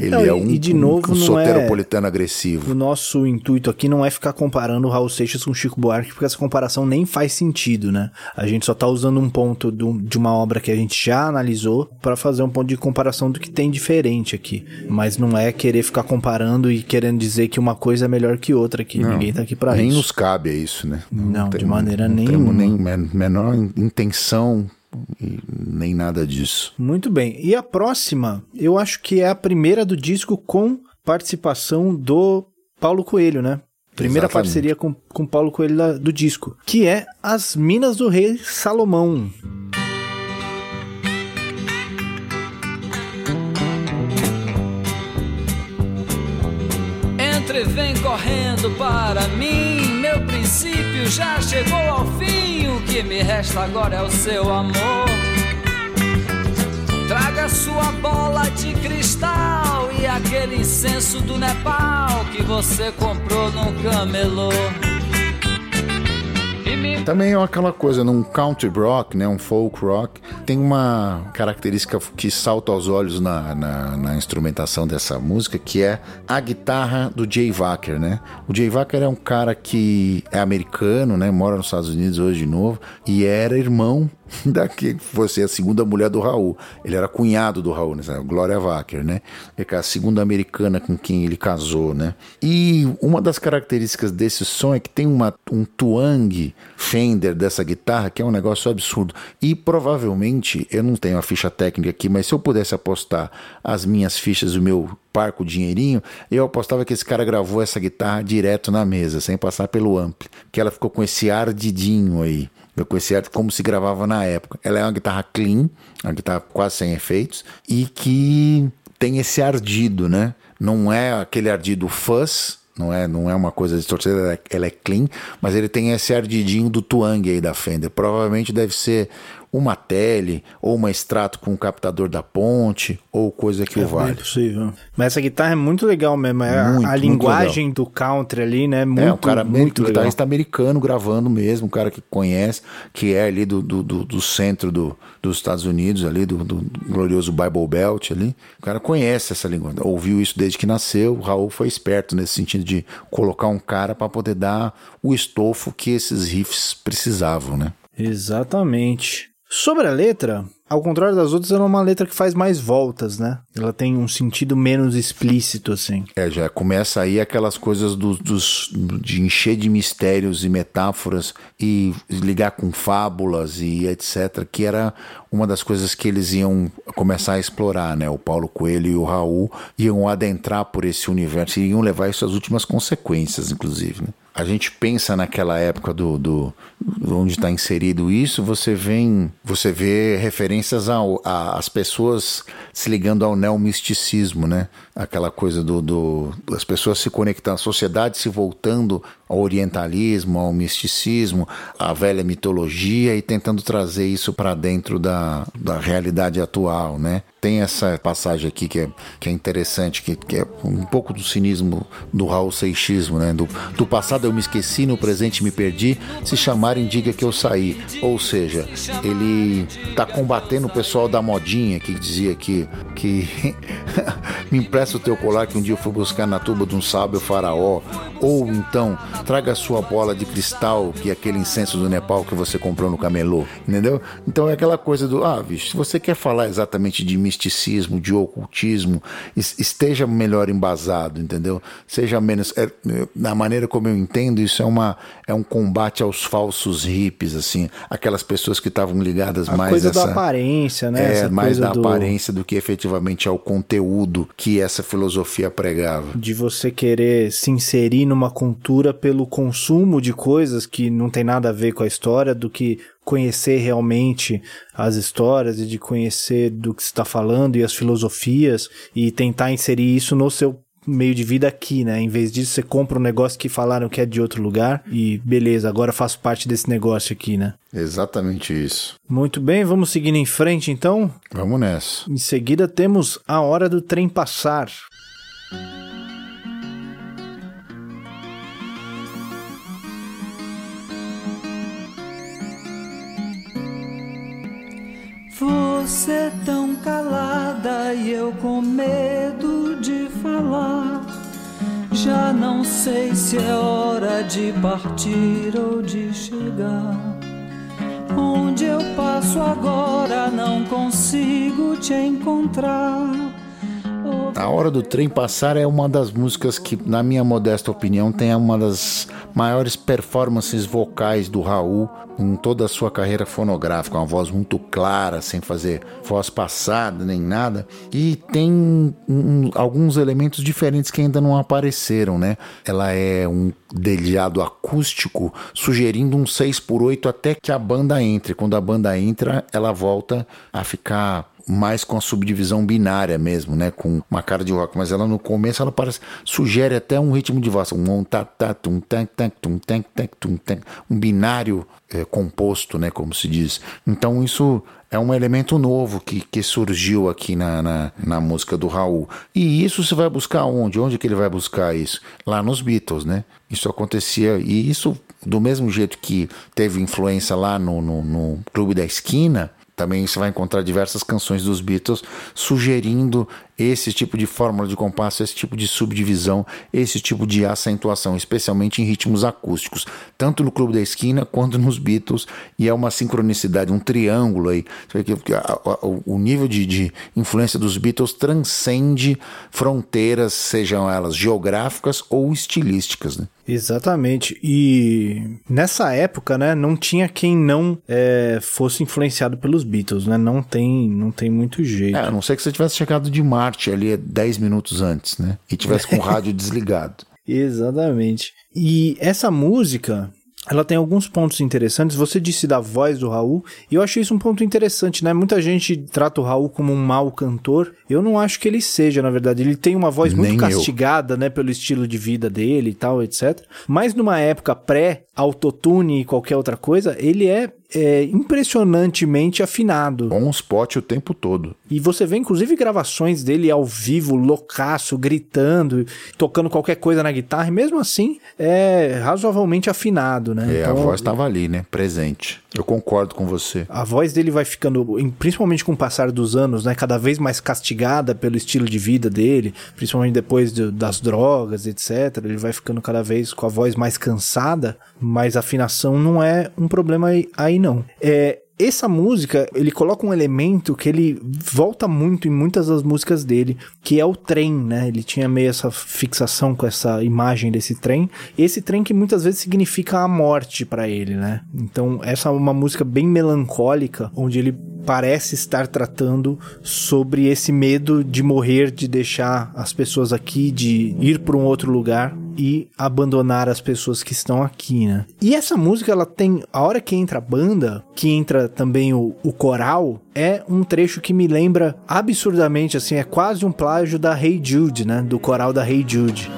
Ele Não, é um, e de um- novo um não soteropolitano O agressivo. nosso intuito aqui não é ficar comparando o Raul Seixas com o Chico Buarque, porque essa comparação nem faz sentido, né? A gente só tá usando um ponto do- de uma obra que a gente já analisou pra fazer um ponto de comparação do que tem diferente aqui. Mas não é querer ficar comparando e querendo dizer que uma coisa é melhor que outra aqui. Ninguém tá aqui pra Nem isso. nos cabe a isso, né? Não, de maneira não nenhuma. Temos nem men- menor intenção e nem nada disso. Muito bem. E a próxima, eu acho que é a primeira do disco com participação do Paulo Coelho, né? Primeira Exatamente. parceria com, com Paulo Coelho da- do disco, que é As Minas do Rei Salomão. Entre e vem correndo para mim. Princípio já chegou ao fim. O que me resta agora é o seu amor. Traga sua bola de cristal e aquele incenso do Nepal que você comprou num camelô. Também é aquela coisa, num country rock, né, um folk rock, tem uma característica que salta aos olhos na, na, na instrumentação dessa música, que é a guitarra do Jay Wacker, né? O Jay Wacker é um cara que é americano, né, mora nos Estados Unidos hoje de novo, e era irmão da que fosse a segunda mulher do Raul. Ele era cunhado do Raul, né? Glória Wacker, né? É a segunda americana com quem ele casou, né? E uma das características desse som é que tem uma, um twang Fender dessa guitarra que é um negócio absurdo. E provavelmente, eu não tenho a ficha técnica aqui, mas se eu pudesse apostar as minhas fichas, o meu parco dinheirinho, eu apostava que esse cara gravou essa guitarra direto na mesa, sem passar pelo ampli. Que ela ficou com esse ardidinho aí. Esse ar como se gravava na época. Ela é uma guitarra clean, uma guitarra quase sem efeitos, e que tem esse ardido, né? Não é aquele ardido fuzz, não é, não é uma coisa distorcida, ela é, é clean, mas ele tem esse ardidinho do twang aí da Fender. Provavelmente deve ser uma tele, ou uma extrato com um captador da ponte, ou coisa que o É vale. possível. Mas essa guitarra é muito legal mesmo. É a- Muito, a, muito linguagem do country ali, né? Muito, é, um cara muito legal. guitarrista americano gravando mesmo, um cara que conhece, que é ali do, do, do- do centro do, dos Estados Unidos, ali, do, do glorioso Bible Belt ali. O cara conhece essa língua, ouviu isso desde que nasceu. O Raul foi esperto nesse sentido de colocar um cara para poder dar o estofo que esses riffs precisavam, né? Exatamente. Sobre a letra, ao contrário das outras, ela é uma letra que faz mais voltas, né? Ela tem um sentido menos explícito, assim. É, já começa aí aquelas coisas do- dos, de encher de mistérios e metáforas e ligar com fábulas e etc., que era uma das coisas que eles iam começar a explorar, né? O Paulo Coelho e o Raul iam adentrar por esse universo e iam levar isso às últimas consequências, inclusive, né? A gente pensa naquela época do, do, onde está inserido isso, você vem, você vê referências ao, a, às pessoas se ligando ao neomisticismo, né? Aquela coisa do, do das pessoas se conectando, a sociedade se voltando ao orientalismo, ao misticismo, à velha mitologia e tentando trazer isso para dentro da, da realidade atual, né? Tem essa passagem aqui que é, que é interessante, que, que é um pouco do cinismo do Raul Seixismo, né? Do, do passado eu me esqueci, no presente me perdi, se chamarem diga que eu saí. Ou seja, ele tá combatendo o pessoal da modinha que dizia que, que me empresta o teu colar que um dia eu fui buscar na tuba de um sábio faraó. Ou então, traga a sua bola de cristal, que é aquele incenso do Nepal que você comprou no camelô, entendeu? Então é aquela coisa do, ah, bicho, se você quer falar exatamente de misticismo, de ocultismo, es- esteja melhor embasado, entendeu? Seja menos. É, na maneira como eu entendo, isso é, uma, é um combate aos falsos hippies, assim, aquelas pessoas que estavam ligadas A mais coisa essa, da aparência, né? é, mais da do- aparência do que efetivamente ao conteúdo que essa filosofia pregava. de você querer se inserir numa cultura pelo consumo de coisas que não tem nada a ver com a história, do que conhecer realmente as histórias e de conhecer do que se está falando e as filosofias e tentar inserir isso no seu meio de vida aqui, né? Em vez disso, você compra um negócio que falaram que é de outro lugar e beleza, agora faço parte desse negócio aqui, né? Exatamente isso. Muito bem, vamos seguindo em frente então. Vamos nessa. Em seguida temos a hora do trem passar. Você é tão calada e eu com medo de falar. Já não sei se é hora de partir ou de chegar. Onde eu passo agora não consigo te encontrar. A Hora do Trem Passar é uma das músicas que, na minha modesta opinião, tem uma das maiores performances vocais do Raul em toda a sua carreira fonográfica. Uma voz muito clara, sem fazer voz passada nem nada. E tem um- alguns elementos diferentes que ainda não apareceram, né? Ela é um dedilhado acústico, sugerindo um 6 por 8 até que a banda entre. Quando a banda entra, ela volta a ficar mais com a subdivisão binária mesmo, né? Com uma cara de rock. Mas ela no começo ela parece. sugere até um ritmo de voz. Um tá, tá, tum, tan, tan, tum, tan, tan, tum, tan. um binário é, composto, né? Como se diz. Então isso é um elemento novo que, que surgiu aqui na, na, na música do Raul. E isso você vai buscar onde? Onde que ele vai buscar isso? Lá nos Beatles, né? Isso acontecia. E isso, do mesmo jeito que teve influência lá no, no, no Clube da Esquina, também você vai encontrar diversas canções dos Beatles sugerindo esse tipo de fórmula de compasso, esse tipo de subdivisão, esse tipo de acentuação, especialmente em ritmos acústicos, tanto no Clube da Esquina quanto nos Beatles, e é uma sincronicidade, um triângulo aí. Que- o nível de, de influência dos Beatles transcende fronteiras, sejam elas geográficas ou estilísticas. Né? Exatamente. E nessa época, né, não tinha quem não é, fosse influenciado pelos Beatles, né? Não tem, não tem muito jeito. É, a não ser que você tivesse chegado de Marte ali 10 minutos antes, né? E tivesse com o rádio desligado. Exatamente. E essa música, ela tem alguns pontos interessantes. Você disse da voz do Raul, e eu achei isso um ponto interessante, né? Muita gente trata o Raul como um mau cantor. Eu não acho que ele seja, na verdade. Ele tem uma voz muito Nem eu. castigada, né, pelo estilo de vida dele e tal, etc. Mas numa época pré-autotune e qualquer outra coisa, ele é, é impressionantemente afinado. Com um spot o tempo todo. E você vê, inclusive, gravações dele ao vivo, loucaço, gritando, tocando qualquer coisa na guitarra, e mesmo assim é razoavelmente afinado, né? É, a Então, voz estava ali, né? Presente. Eu concordo com você. a voz dele vai ficando, principalmente com o passar dos anos, né, cada vez mais castigada pelo estilo de vida dele, principalmente depois do- das drogas, etc. Ele vai ficando cada vez com a voz mais cansada, mas a afinação não é um problema aí, aí não. É, essa música, ele coloca um elemento que ele volta muito em muitas das músicas dele, que é o trem, né? Ele tinha meio essa fixação com essa imagem desse trem. Esse trem que muitas vezes significa a morte pra ele, né? Então, essa é uma música bem melancólica, onde ele parece estar tratando sobre esse medo de morrer, de deixar as pessoas aqui, de ir para um outro lugar. E abandonar as pessoas que estão aqui, né? E essa música, ela tem. A hora que entra a banda, que entra também o, o coral, é um trecho que me lembra absurdamente, assim, é quase um plágio da Hey Jude, né? Do coral da Hey Jude.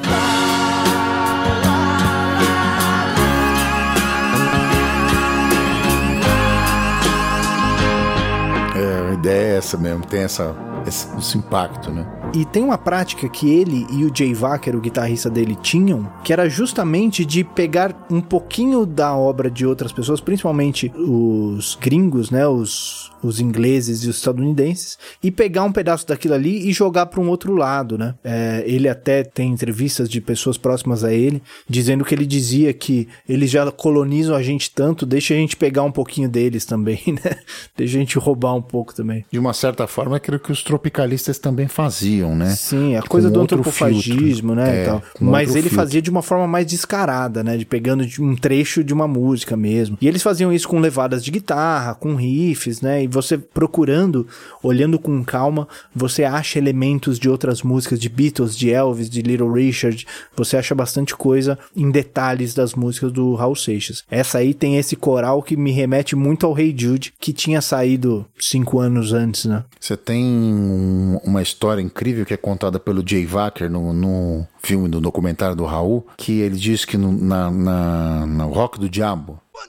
É, a ideia é essa mesmo, tem essa, esse, esse impacto, né? E tem uma prática que ele e o Jay Wacker, o guitarrista dele, tinham, que era justamente de pegar um pouquinho da obra de outras pessoas, principalmente os gringos, né, os, os ingleses e os estadunidenses, e pegar um pedaço daquilo ali e jogar para um outro lado, né? É, ele até tem entrevistas de pessoas próximas a ele, dizendo que ele dizia que eles já colonizam a gente tanto, deixa a gente pegar um pouquinho deles também, né? Deixa a gente roubar um pouco também. De uma certa forma, é aquilo que os tropicalistas também faziam, né? Sim, a Com coisa do antropofagismo, filtro. né, É, e Mas ele filtro. fazia de uma forma mais descarada, né, de pegando de um trecho de uma música mesmo. E eles faziam isso com levadas de guitarra, com riffs, né, e você procurando, olhando com calma, você acha elementos de outras músicas, de Beatles, de Elvis, de Little Richard, você acha bastante coisa em detalhes das músicas do Raul Seixas. Essa aí tem esse coral que me remete muito ao Hey Jude, que tinha saído cinco anos antes, né. Você tem um- uma história incrível que é contada pelo Jay Wacker no, no filme, no documentário do Raul, que ele diz que no, na, na, no Rock do Diabo, One,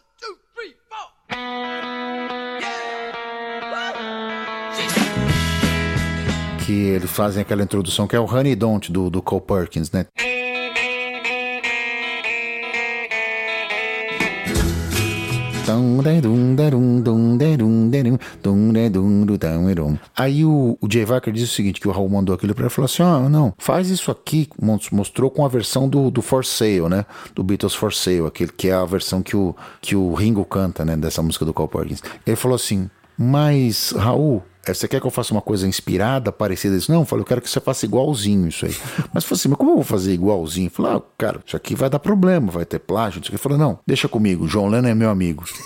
que eles fazem aquela introdução que é o Honey Don't do, do Cole Perkins, né? Aí o, o Jay Wacker diz o seguinte, que o Raul mandou aquilo pra ele, falou assim, ah, não, faz isso aqui, mos- mostrou com a versão do, do For Sale, né, do Beatles For Sale, aquele que é a versão que o, que o Ringo canta, né, dessa música do Cole Perkins. Ele falou assim, mas Raul, eh, você quer que eu faça uma coisa inspirada, parecida? Não, eu falei, eu quero que você faça igualzinho isso aí. Mas eu falei assim, mas como eu vou fazer igualzinho? Eu falei, ah, cara, isso aqui vai dar problema, vai ter plágio. Ele falou, não, deixa comigo, John Lennon é meu amigo.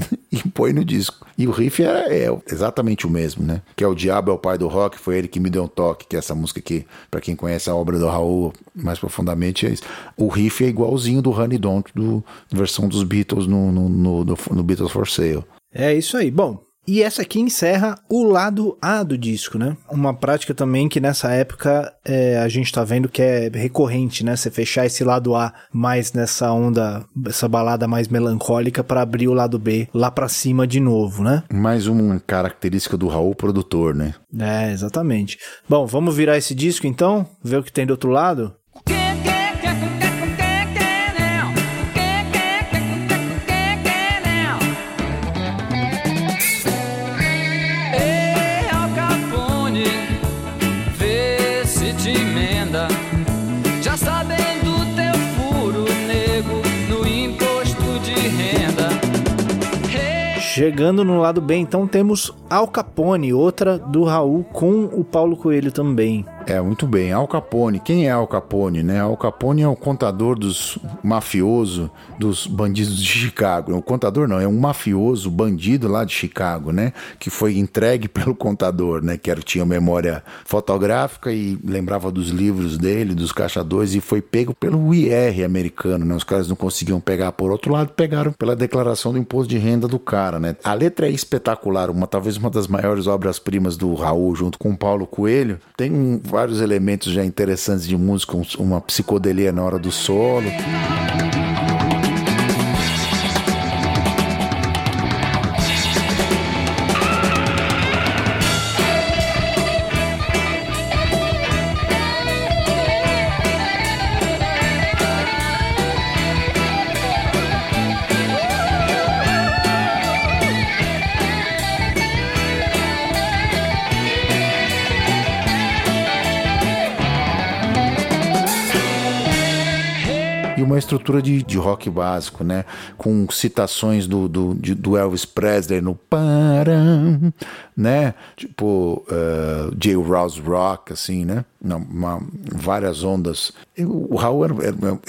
e põe no disco. E o riff é, é exatamente o mesmo, né? Que é o Diabo é o pai do rock, foi ele que me deu um toque, que é essa música aqui, pra quem conhece a obra do Raul mais profundamente, é isso. O riff é igualzinho do Honey Don't, do versão dos Beatles no, no, no- no Beatles for Sale. É isso aí. Bom, e essa aqui encerra o lado A do disco, né? Uma prática também que nessa época é, a gente tá vendo que é recorrente, né? Você fechar esse lado A mais nessa onda, essa balada mais melancólica pra abrir o lado B lá pra cima de novo, né? Mais uma característica do Raul produtor, né? É, exatamente. Bom, vamos virar esse disco então, ver o que tem do outro lado? Chegando no lado B, então temos Al Capone, outra do Raul com o Paulo Coelho também. É, muito bem. Al Capone. Quem é Al Capone, né? Al Capone é o contador dos mafioso dos bandidos de Chicago. O contador não, é um mafioso bandido lá de Chicago, né? Que foi entregue pelo contador, né? Que era, tinha memória fotográfica e lembrava dos livros dele, dos caixadores, e foi pego pelo IR americano, né? Os caras não conseguiam pegar por outro lado, pegaram pela declaração do imposto de renda do cara, né? A letra é espetacular, uma talvez uma das maiores obras-primas do Raul, junto com o Paulo Coelho. Tem um- vários elementos já interessantes de música, um- uma psicodelia na hora do solo. Estrutura de, de rock básico, né? Com citações do, do, de- do Elvis Presley no param, né? Tipo, uh, J. Rouse Rock, assim, né? Não, uma- várias ondas. O Raul é,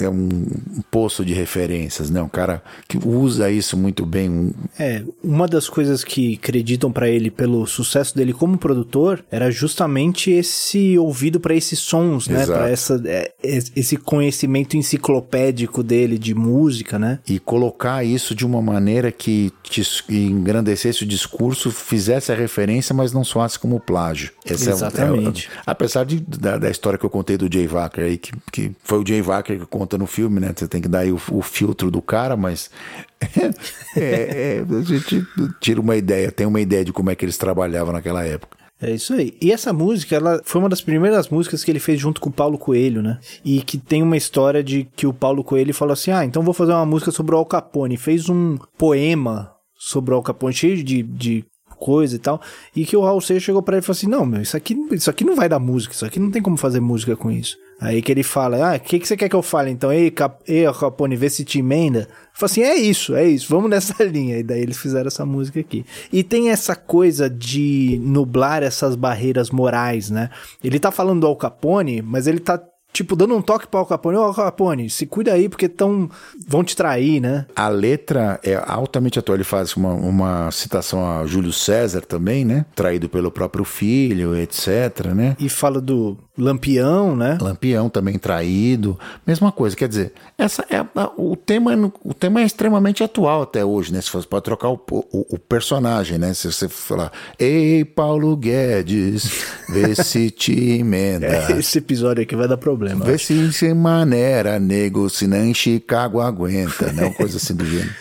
é- é um poço de referências, né? Um cara que usa isso muito bem. É, uma das coisas que acreditam pra ele pelo sucesso dele como produtor era justamente esse ouvido pra esses sons, né? Essa é, es- esse conhecimento enciclopédico dele de música, né? e colocar isso de uma maneira que, te- engrandecesse o discurso, fizesse a referência, mas não soasse como plágio. É o- Exatamente. é apesar de, da, da história que eu contei do Jay Wacker aí, que, que foi o Jay Wacker que conta no filme, né? Você tem que dar aí o, o filtro do cara, mas é, é, a gente tira uma ideia, tem uma ideia de como é que eles trabalhavam naquela época. É isso aí. E essa música, ela foi uma das primeiras músicas que ele fez junto com o Paulo Coelho, né? E que tem uma história de que o Paulo Coelho falou assim: ah, então vou fazer uma música sobre o Al Capone. Fez um poema sobre o Al Capone, cheio de, de coisa e tal. E que o Raul Seixas chegou pra ele e falou assim: não, meu, isso aqui, isso aqui não vai dar música, isso aqui não tem como fazer música com isso. Aí que ele fala, ah, o que, que você quer que eu fale então? Ei, Cap Ei Capone, vê se te emenda. Fala assim, é isso, é isso, vamos nessa linha. E daí eles fizeram essa música aqui. E tem essa coisa de nublar essas barreiras morais, né? Ele tá falando do Al Capone, mas ele tá, tipo, dando um toque pro Al Capone. Al Capone, se cuida aí, porque tão... vão te trair, né? A letra é altamente atual. Ele faz uma, uma citação a Júlio César também, né? Traído pelo próprio filho, etc, né? E fala do Lampião, né? Lampião também traído, mesma coisa. Quer dizer, essa é o tema. no- O tema é extremamente atual até hoje, né? Se você pode trocar o, o- o personagem, né? Se você falar, ei Paulo Guedes, vê se te emenda. Esse episódio aqui vai dar problema. Vê se se maneira, nego, se não em Chicago aguenta, né? Uma coisa assim do gênero.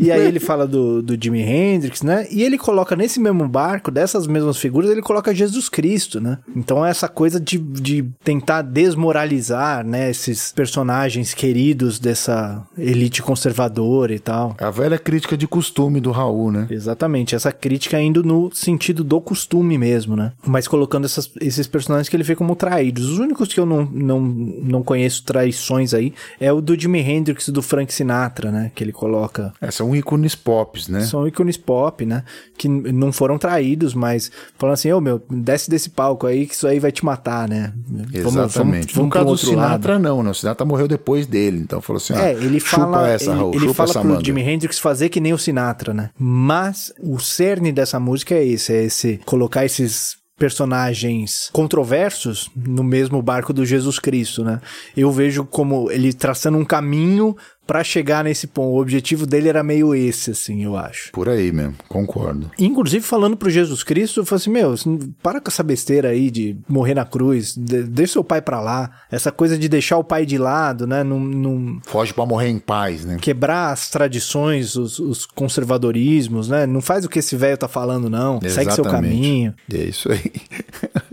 E aí ele fala do, do Jimi Hendrix, né? E ele coloca nesse mesmo barco, dessas mesmas figuras, ele coloca Jesus Cristo, né? Então essa coisa de, de tentar desmoralizar, né? Esses personagens queridos dessa elite conservadora e tal. A velha crítica de costume do Raul, né? Exatamente, essa crítica indo no sentido do costume mesmo, né? Mas colocando essas- esses personagens que ele vê como traídos. Os únicos que eu não, não, não conheço traições aí é o do Jimi Hendrix e do Frank Sinatra, né? Que ele coloca É, são ícones pops, né? são ícones pop, né? Que não foram traídos, mas falando assim, ô meu, desce desse palco aí que isso aí vai te matar, né? Exatamente. no pra caso um do outro Sinatra, não, né? O Sinatra morreu depois dele, então falou assim: É, ah, ele fala, essa, ele, Raul, ele fala essa pro manga. Jimi Hendrix fazer que nem o Sinatra, né? Mas o cerne dessa música é esse, é esse colocar esses personagens controversos no mesmo barco do Jesus Cristo, né? Eu vejo como ele traçando um caminho pra chegar nesse ponto. O objetivo dele era meio esse, assim, eu acho. Por aí mesmo, concordo. Inclusive, falando pro Jesus Cristo, eu falei assim: Meu, para com essa besteira aí de morrer na cruz, de- deixa seu pai pra lá. Essa coisa de deixar o pai de lado, né? Não, não Foge pra morrer em paz, né? quebrar as tradições, os, os conservadorismos, né? Não faz o que esse velho tá falando, não. Segue seu Exatamente. caminho. É isso aí.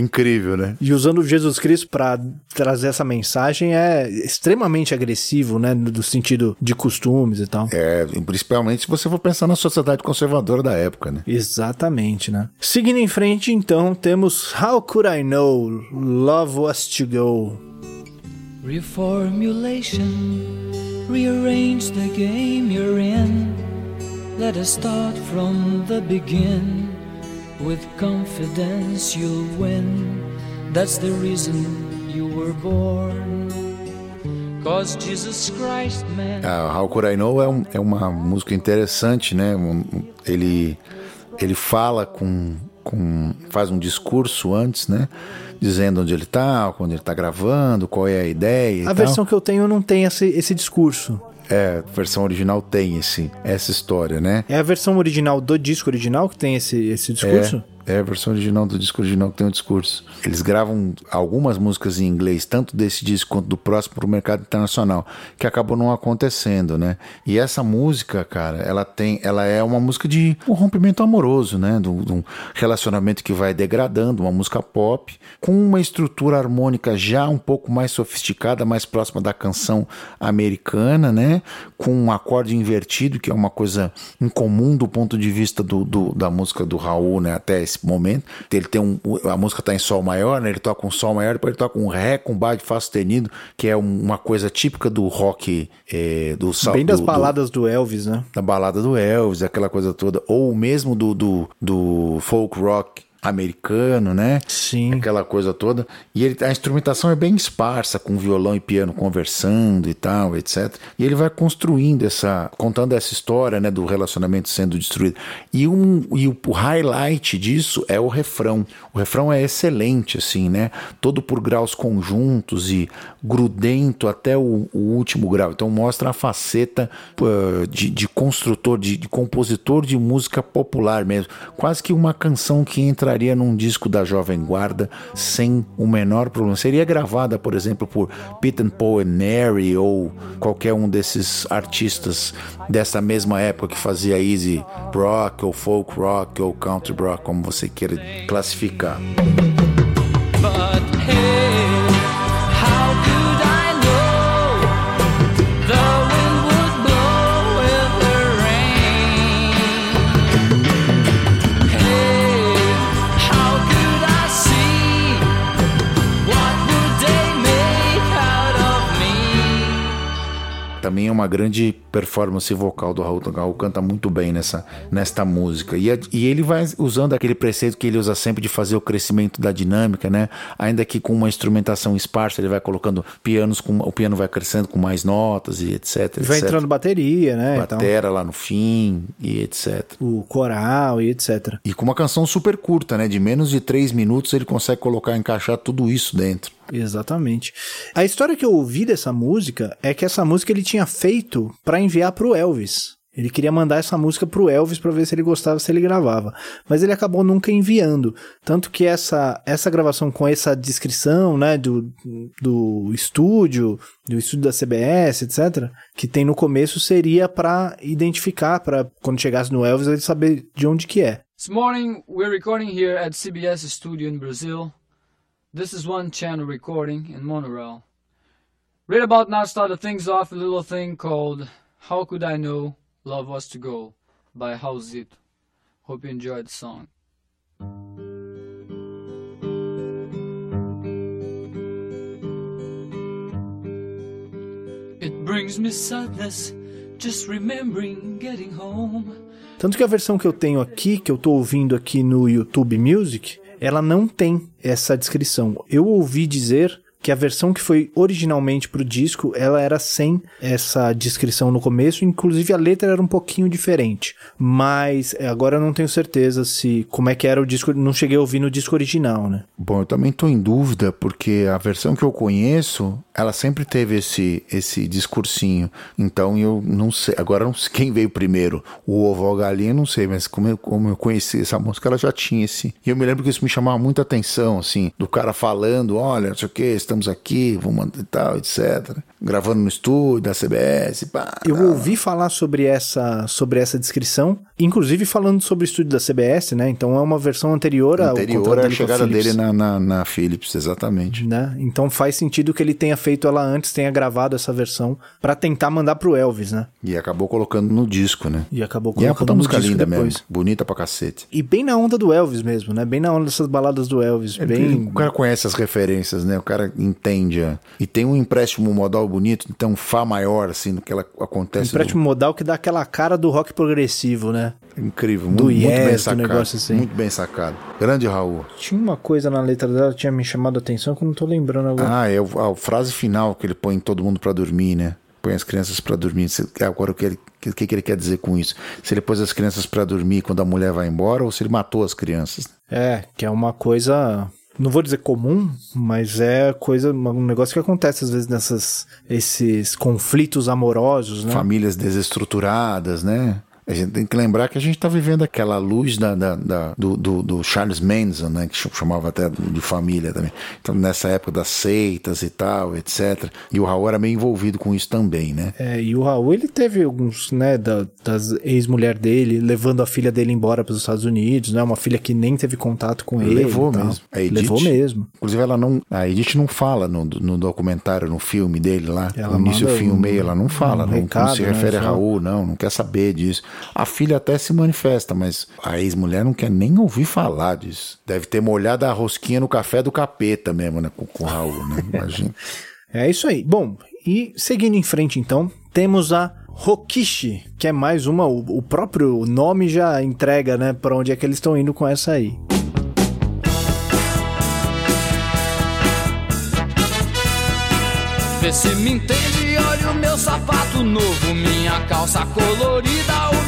Incrível, né? E usando Jesus Cristo pra trazer essa mensagem é extremamente agressivo, né? No sentido de costumes e tal. É, principalmente se você for pensar na sociedade conservadora da época, né? Exatamente, né? Seguindo em frente, então, temos How Could I Know? Love Was to Go. Reformulation, rearrange the game you're in. Let us start from the begin. With confidence you'll win. That's the reason you were born. Cause Jesus Christ, man. A How Could I Know é, um- é uma música interessante, né? Ele, ele fala com, com. faz um discurso antes, né? Dizendo onde ele tá, quando ele tá gravando, qual é a ideia. e A tal. versão que eu tenho não tem esse, esse discurso. É, a versão original tem esse, essa história, né? É a versão original do disco original que tem esse, esse discurso? É, é a versão original do disco original que tem o discurso. Eles gravam algumas músicas em inglês, tanto desse disco quanto do próximo, para o mercado internacional, que acabou não acontecendo, né? E essa música, cara, ela tem, ela é uma música de um rompimento amoroso, né? De um, relacionamento que vai degradando, uma música pop, com uma estrutura harmônica já um pouco mais sofisticada, mais próxima da canção americana, né? Com um acorde invertido, que é uma coisa incomum do ponto de vista do, do- da música do Raul, né? Até esse momento. Ele tem um, a música tá em sol maior, né? Ele toca um sol maior, depois ele toca um ré com baixo fá sustenido, que é um- uma coisa típica do rock, é, do sal- Bem das do- do- baladas do Elvis, né? da balada do Elvis, aquela coisa toda, ou mesmo do, do, do folk rock americano, né? Sim. Aquela coisa toda. E ele, a instrumentação é bem esparsa, com violão e piano conversando e tal, etc. E ele vai construindo essa, contando essa história, né, do relacionamento sendo destruído. E, um, e o, o highlight disso é o refrão. O refrão é excelente, assim, né? Todo por graus conjuntos e grudento até o, o último grau. Então mostra a faceta uh, de, de construtor, de, de compositor de música popular mesmo. Quase que uma canção que entraria num disco da Jovem Guarda sem o menor problema. Seria gravada, por exemplo, por Pete and Paul and Mary ou qualquer um desses artistas dessa mesma época que fazia easy rock ou folk rock ou country rock, como você queira classificar. But Também é uma grande performance vocal do Raul. O Raul canta muito bem nessa, nesta música. E, a- e ele vai usando aquele preceito que ele usa sempre de fazer o crescimento da dinâmica, né? Ainda que com uma instrumentação esparsa, ele vai colocando pianos, com, o piano vai crescendo com mais notas e etc. Vai etc. entrando bateria, né? Então, batera lá no fim e etc. o coral e etc. E com uma canção super curta, né? De menos de três minutos, ele consegue colocar, encaixar tudo isso dentro. Exatamente. A história que eu ouvi dessa música é que essa música ele tinha feito pra enviar pro Elvis. Ele queria mandar essa música pro Elvis pra ver se ele gostava, se ele gravava. Mas ele acabou nunca enviando. Tanto que essa, essa gravação com essa descrição, né, do, do estúdio, do estúdio da CBS, etc., que tem no começo, seria pra identificar, pra quando chegasse no Elvis, ele saber de onde que é. This morning, we're recording here at CBS studio in Brazil. This is one channel recording in Monorail. Right about now, started things off a little thing called How Could I Know Love Was to Go by Raulzito. Hope you enjoyed the song. It brings me sadness just remembering getting home. Tanto que a versão que eu tenho aqui, que eu tô ouvindo aqui no YouTube Music, ela não tem essa descrição. Eu ouvi dizer que a versão que foi originalmente pro disco, ela era sem essa descrição no começo, inclusive a letra era um pouquinho diferente. Mas é, agora eu não tenho certeza se como é que era o disco, não cheguei a ouvir no disco original, né? Bom, eu também estou em dúvida, porque a versão que eu conheço, ela sempre teve esse, esse discursinho. Então eu não sei. Agora não sei quem veio primeiro, o ovo ou a galinha, não sei, mas como eu, como eu conheci essa música, ela já tinha esse. E eu me lembro que isso me chamava muita atenção, assim, do cara falando: olha, não sei o que, estamos aqui, vamos mandar e tal, etc. Gravando no estúdio da CBS, pá. Eu ouvi falar sobre essa, sobre essa descrição, inclusive falando sobre o estúdio da CBS, né? Então é uma versão anterior ao anterior à chegada dele na, na, na Philips, exatamente. né? Então faz sentido que ele tenha feito ela antes, tenha gravado essa versão pra tentar mandar pro Elvis, né? E acabou colocando no disco, né? E acabou E é uma colocando puta no música disco linda depois. mesmo. Bonita pra cacete. E bem na onda do Elvis mesmo, né? Bem na onda dessas baladas do Elvis, Ele- bem O cara conhece as referências, né? O cara entende. a- E tem um empréstimo modal bonito, então Fá maior, assim, do que ela acontece. empréstimo modal que dá aquela cara do rock progressivo, né? do- Incrível, do muito, muito Yes, bem do sacado. negócio assim. Muito bem sacado. Grande Raul. Tinha uma coisa na letra dela que tinha me chamado a atenção que eu não tô lembrando agora. Ah, é o- a frase final que ele põe todo mundo pra dormir, né? Põe as crianças pra dormir. Agora o que, ele, o que ele quer dizer com isso? Se ele pôs as crianças pra dormir quando a mulher vai embora ou se ele matou as crianças? É, que é uma coisa. Não vou dizer comum, mas é coisa, um negócio que acontece às vezes nessas esses conflitos amorosos, né? famílias desestruturadas, né? A gente tem que lembrar que a gente está vivendo aquela luz da, da- da- do, do- do Charles Manson, né? Que ch- chamava até de família também. Então, nessa época das seitas e tal, etc. E o Raul era meio envolvido com isso também, né? É, e o Raul, ele teve alguns, né, da, das ex-mulher dele, levando a filha dele embora para os Estados Unidos, né? Uma filha que nem teve contato com ele. Levou mesmo. A Edith- Levou mesmo. Inclusive, ela não. A Edith não fala no, no documentário, no filme dele lá. Ela no início, fim um- meio, ela não fala. um não, recado, não se né, refere a só. Raul, não, não quer saber disso. A filha até se manifesta, mas a ex-mulher não quer nem ouvir falar disso. Deve ter molhado a rosquinha no café do capeta mesmo, né? Com, com o Raul, né? Imagina. é isso aí. Bom, e seguindo em frente então, temos a Rokishi, que é mais uma, o próprio nome já entrega, né, para onde é que eles estão indo com essa aí. Vê se me entende, olha o meu sapato novo, minha calça colorida, o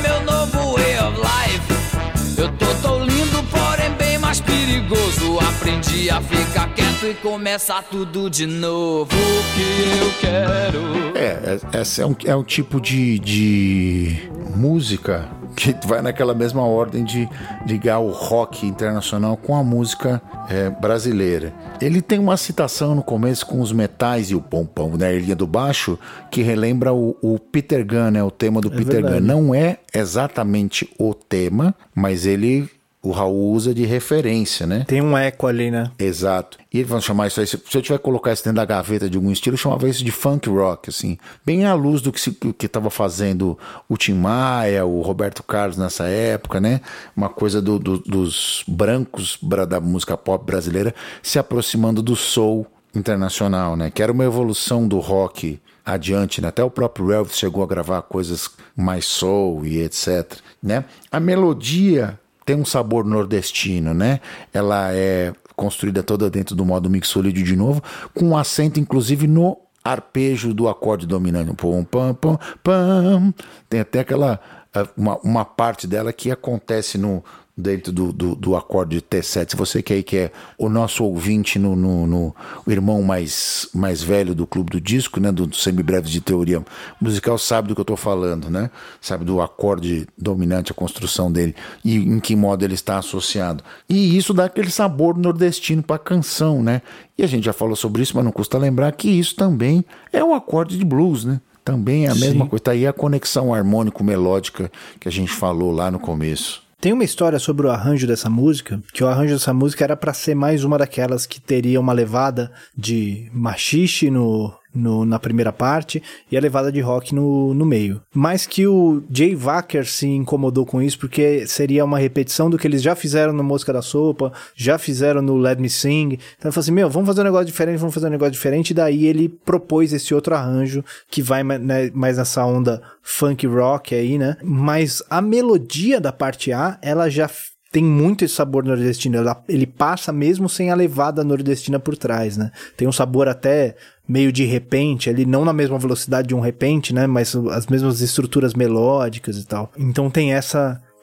perigoso. Aprendi a ficar quieto e começar tudo de novo. O que eu quero. É, é- essa é um, é um tipo de, de música que vai naquela mesma ordem de ligar o rock internacional com a música é, brasileira. Ele tem uma citação no começo com os metais e o pompom na linha do baixo que relembra o, o Peter Gunn, né, o tema do Peter verdade. Gunn. Não é exatamente o tema, mas ele o Raul usa de referência, né? Tem um eco ali, né? Exato. E eles vão chamar isso aí, se eu tiver que colocar isso dentro da gaveta de algum estilo, eu chamava isso de funk rock, assim. Bem à luz do que se- que estava fazendo o Tim Maia, o Roberto Carlos nessa época, né? Uma coisa do- do- dos brancos bra- da música pop brasileira se aproximando do soul internacional, né? Que era uma evolução do rock adiante, né? Até o próprio Elvis chegou a gravar coisas mais soul e etc, né? A melodia tem um sabor nordestino, né? Ela é construída toda dentro do modo mixolídio de novo, com um acento inclusive no arpejo do acorde dominante. Pum, pam, pam, pam. Tem até aquela ah, uma, uma parte dela que acontece no dentro do, do, do acorde T7. Se você que aí que é o nosso ouvinte no, no, no- o irmão mais, mais velho do Clube do Disco, né, do Semibreves de Teoria Musical, sabe do que eu estou falando, né? Sabe do acorde dominante, a construção dele e em que modo ele está associado. E isso dá aquele sabor nordestino para a canção, né? E a gente já falou sobre isso, mas não custa lembrar que isso também é o acorde de blues, né? Também é a mesma coisa. Tá aí a conexão harmônico-melódica que a gente falou lá no começo. Tem uma história sobre o arranjo dessa música, que o arranjo dessa música era pra ser mais uma daquelas que teria uma levada de machixe no, no- na primeira parte e a levada de rock no, no meio. Mas que o Jay Wacker se incomodou com isso porque seria uma repetição do que eles já fizeram no Mosca da Sopa, já fizeram no Let Me Sing. Então ele falou assim, meu, vamos fazer um negócio diferente, vamos fazer um negócio diferente. E daí ele propôs esse outro arranjo que vai né, mais nessa onda funk rock aí, né? Mas a melodia da parte A, ela já tem muito esse sabor nordestino. Ele passa mesmo sem a levada nordestina por trás, né? Tem um sabor até meio de repente, ali não na mesma velocidade de um repente, né? Mas as mesmas estruturas melódicas e tal. Então tem essa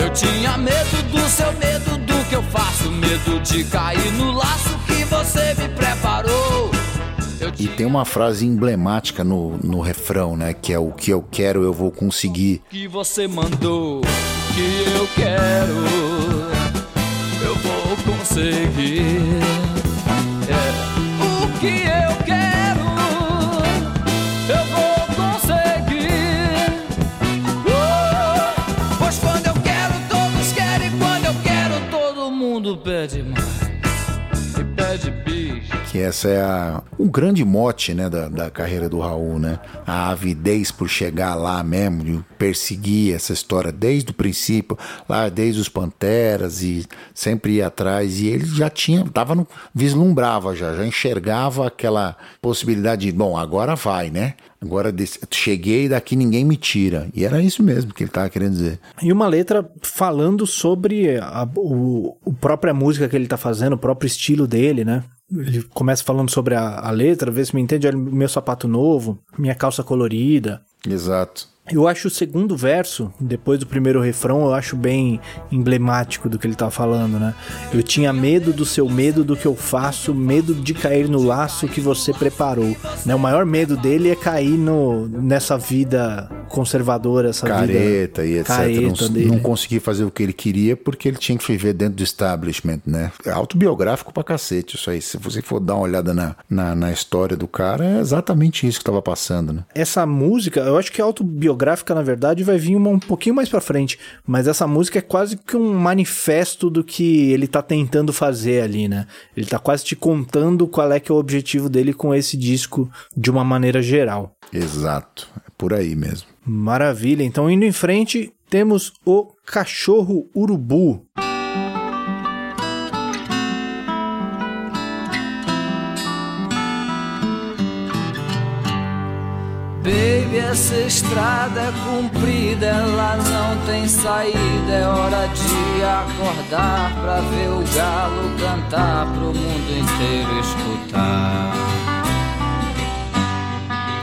Eu tinha medo do seu medo do que eu faço, medo de cair no laço que você me preparou. E tem uma frase emblemática no, no refrão, né? Que é o que eu quero, eu vou conseguir. que você mandou, que eu quero, eu vou conseguir. É, o que eu quero, Que essa é a, um grande mote, né, da, da carreira do Raul, né? A avidez por chegar lá mesmo, de perseguir essa história desde o princípio, lá desde os Panteras e sempre ia atrás. E ele já tinha, tava no, vislumbrava já, já enxergava aquela possibilidade de, bom, agora vai, né? Agora cheguei daqui ninguém me tira. E era isso mesmo que ele tava querendo dizer. E uma letra falando sobre a o, o própria música que ele tá fazendo, o próprio estilo dele, né? Ele começa falando sobre a, a letra, vê se me entende, olha, meu sapato novo, minha calça colorida. Exato. Eu acho o segundo verso, depois do primeiro refrão, eu acho bem emblemático do que ele tá falando, né? Eu tinha medo do seu medo do que eu faço, medo de cair no laço que você preparou. Né? O maior medo dele é cair no, nessa vida conservadora, essa careta vida e etc. careta não, dele. não conseguia fazer o que ele queria porque ele tinha que viver dentro do establishment, né? É autobiográfico pra cacete isso aí. Se você for dar uma olhada na, na, na história do cara, é exatamente isso que tava passando, né? essa música, eu acho que a autobiográfica, na verdade, vai vir uma, um pouquinho mais pra frente. Mas essa música é quase que um manifesto do que ele tá tentando fazer ali, né? Ele tá quase te contando qual é que é o objetivo dele com esse disco de uma maneira geral. Exato. por aí mesmo. Maravilha. Então, indo em frente, temos o cachorro urubu. Baby, essa estrada é comprida, ela não tem saída. É hora de acordar pra ver o galo cantar, pro mundo inteiro escutar.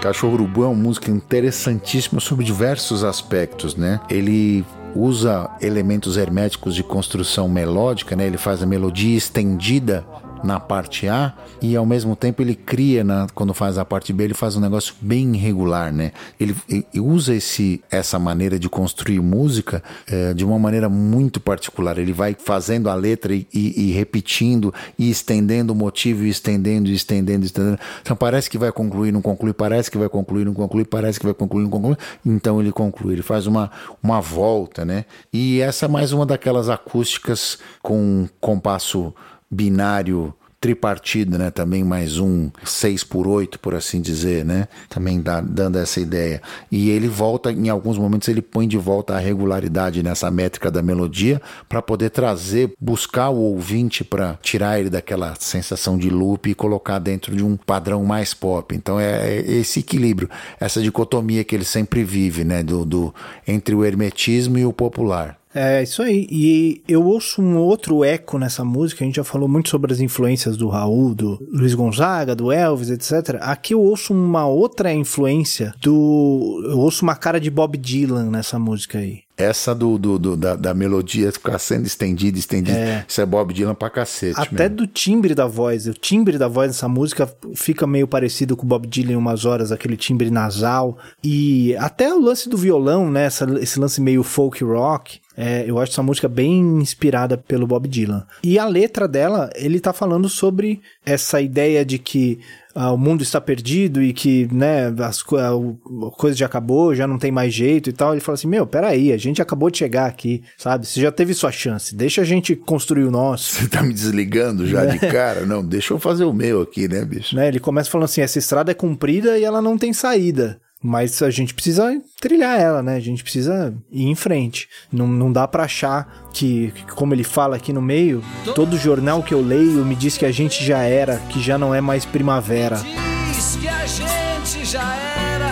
Cachorro Urubu é uma música interessantíssima sobre diversos aspectos, né? Ele usa elementos herméticos de construção melódica, né? Ele faz a melodia estendida na parte A e ao mesmo tempo ele cria na, quando faz a parte B ele faz um negócio bem irregular né? Ele, ele usa esse essa maneira de construir música eh, de uma maneira muito particular. Ele vai fazendo a letra e, e- e repetindo e estendendo o motivo e estendendo e estendendo estendendo. Então parece que vai concluir não conclui parece que vai concluir não conclui parece que vai concluir não conclui. Então ele conclui ele faz uma uma volta né? E essa é mais uma daquelas acústicas com compasso binário tripartido, né? Também mais um 6 por 8, por assim dizer, né? Também dá, dando essa ideia. E ele volta, em alguns momentos, ele põe de volta a regularidade nessa métrica da melodia para poder trazer, buscar o ouvinte para tirar ele daquela sensação de loop e colocar dentro de um padrão mais pop. Então é, é esse equilíbrio, essa dicotomia que ele sempre vive, né? Do, do, entre o hermetismo e o popular. É isso aí. E eu ouço um outro eco nessa música. A gente já falou muito sobre as influências do Raul, do Luiz Gonzaga, do Elvis, etc. Aqui eu ouço uma outra influência do. Eu ouço uma cara de Bob Dylan nessa música aí. Essa do, do, do- da, da melodia ficar sendo estendida, estendida. É. Isso é Bob Dylan pra cacete. Até mesmo. do timbre da voz. O timbre da voz dessa música fica meio parecido com o Bob Dylan em umas horas, aquele timbre nasal. E até o lance do violão, né? essa- esse lance meio folk rock. É, eu acho essa música bem inspirada pelo Bob Dylan. E a letra dela, ele tá falando sobre essa ideia de que ah, o mundo está perdido e que, né, as a, o- a coisa já acabou, já não tem mais jeito e tal. Ele fala assim: Meu, peraí, a gente acabou de chegar aqui, sabe? Você já teve sua chance, deixa a gente construir o nosso. Você tá me desligando já de cara? Não, deixa eu fazer o meu aqui, né, bicho? né? Ele começa falando assim: essa estrada é comprida e ela não tem saída. Mas a gente precisa trilhar ela, né? A gente precisa ir em frente. Não, não dá pra achar que, como ele fala aqui no meio, todo jornal que eu leio me diz que a gente já era, que já não é mais primavera. Diz que a gente já era,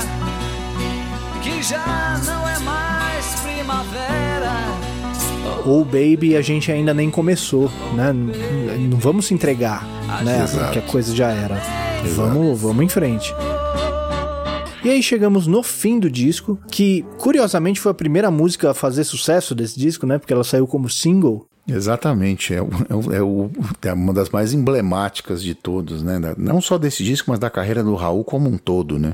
que já não é mais primavera. Ou baby, a gente ainda nem começou, né? Não vamos se entregar, né? Exato. Que a coisa já era. Vamos, vamos em frente. E aí chegamos no fim do disco, que curiosamente foi a primeira música a fazer sucesso desse disco, né? Porque ela saiu como single. Exatamente, é, é, é o- é uma das mais emblemáticas de todos, né? Não só desse disco, mas da carreira do Raul como um todo, né?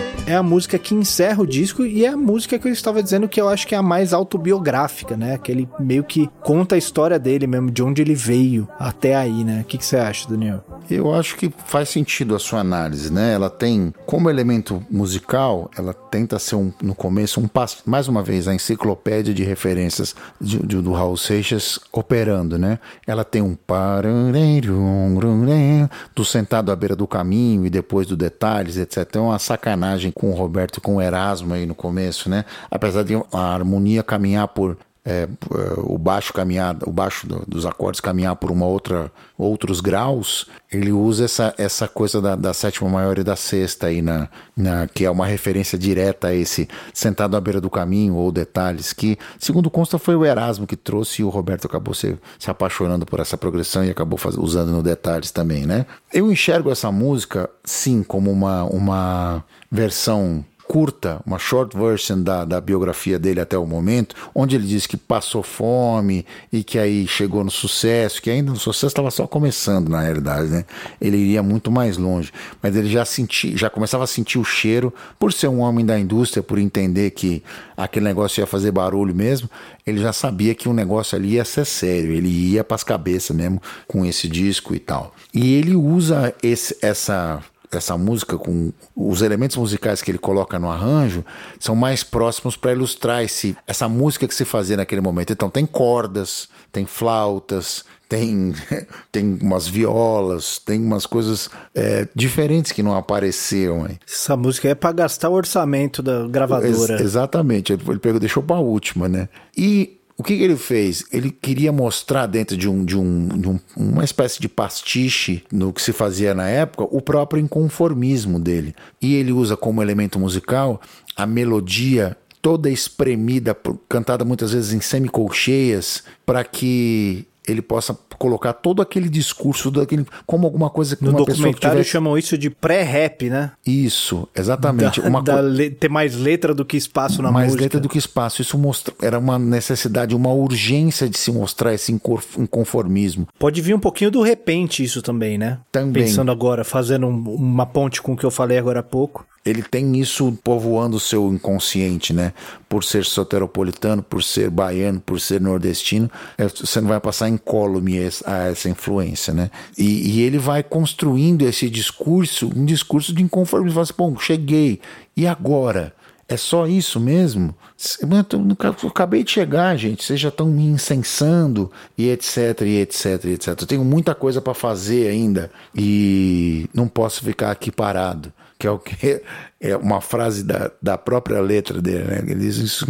É a música que encerra o disco e é a música que eu estava dizendo que eu acho que é a mais autobiográfica, né? Que ele meio que conta a história dele mesmo, de onde ele veio até aí, né? O que, que você acha, Daniel? Eu acho que faz sentido a sua análise, né? Ela tem, como elemento musical, ela tenta ser um, no começo um passo, mais uma vez, a enciclopédia de referências de- de- do Raul Seixas operando, né? Ela tem um do sentado à beira do caminho e depois do detalhes, etc. É uma sacanagem com o Roberto com o Erasmo aí no começo, né? Apesar de a harmonia caminhar por é, p- o baixo caminhar, o baixo do- dos acordes caminhar por uma outra outros graus, ele usa essa, essa coisa da, da sétima maior e da sexta aí na, na que é uma referência direta a esse sentado à beira do caminho ou detalhes que, segundo consta, foi o Erasmo que trouxe e o Roberto acabou se, se apaixonando por essa progressão e acabou faz- usando no detalhes também, né? Eu enxergo essa música sim como uma uma versão curta, uma short version da, da biografia dele até o momento, onde ele diz que passou fome e que aí chegou no sucesso, que ainda no sucesso estava só começando na realidade, né? Ele iria muito mais longe, mas ele já sentia, já começava a sentir o cheiro por ser um homem da indústria, por entender que aquele negócio ia fazer barulho mesmo, ele já sabia que o negócio ali ia ser sério, ele ia para as cabeças mesmo com esse disco e tal. E ele usa esse, essa essa música com os elementos musicais que ele coloca no arranjo são mais próximos para ilustrar esse, essa música que se fazia naquele momento. Então tem cordas, tem flautas, tem, tem umas violas, tem umas coisas é, diferentes que não apareceram. Aí. Essa música é pra gastar o orçamento da gravadora. Ex- exatamente, ele pegou, deixou pra última, né? E o que, que ele fez? Ele queria mostrar dentro de, um, de, um, de um- uma espécie de pastiche no que se fazia na época o próprio inconformismo dele. E ele usa como elemento musical a melodia toda espremida, cantada muitas vezes em semicolcheias, para que ele possa colocar todo aquele discurso, todo aquele, como alguma coisa que No uma pessoa que documentário tivesse... chamam isso de pré-rap, né? Isso, exatamente. Da- uma da co- le- ter mais letra do que espaço na mais música. letra do que espaço. Isso mostra, era uma necessidade, uma urgência de se mostrar esse inconformismo. Pode vir um pouquinho do repente isso também, né? Também. Pensando agora, fazendo um- uma ponte com o que eu falei agora há pouco. Ele tem isso povoando o seu inconsciente, né? Por ser soteropolitano, por ser baiano, por ser nordestino, é, você não vai passar incólume a essa influência, né? E, e ele vai construindo esse discurso, um discurso de inconformismo. Fala assim, bom, cheguei, e agora? É só isso mesmo? Eu acabei de chegar, gente. Vocês já estão me incensando e etc, e etc, e etc. Eu tenho muita coisa para fazer ainda e não posso ficar aqui parado. Que é o que é uma frase da, da própria letra dele, né? Ele diz isso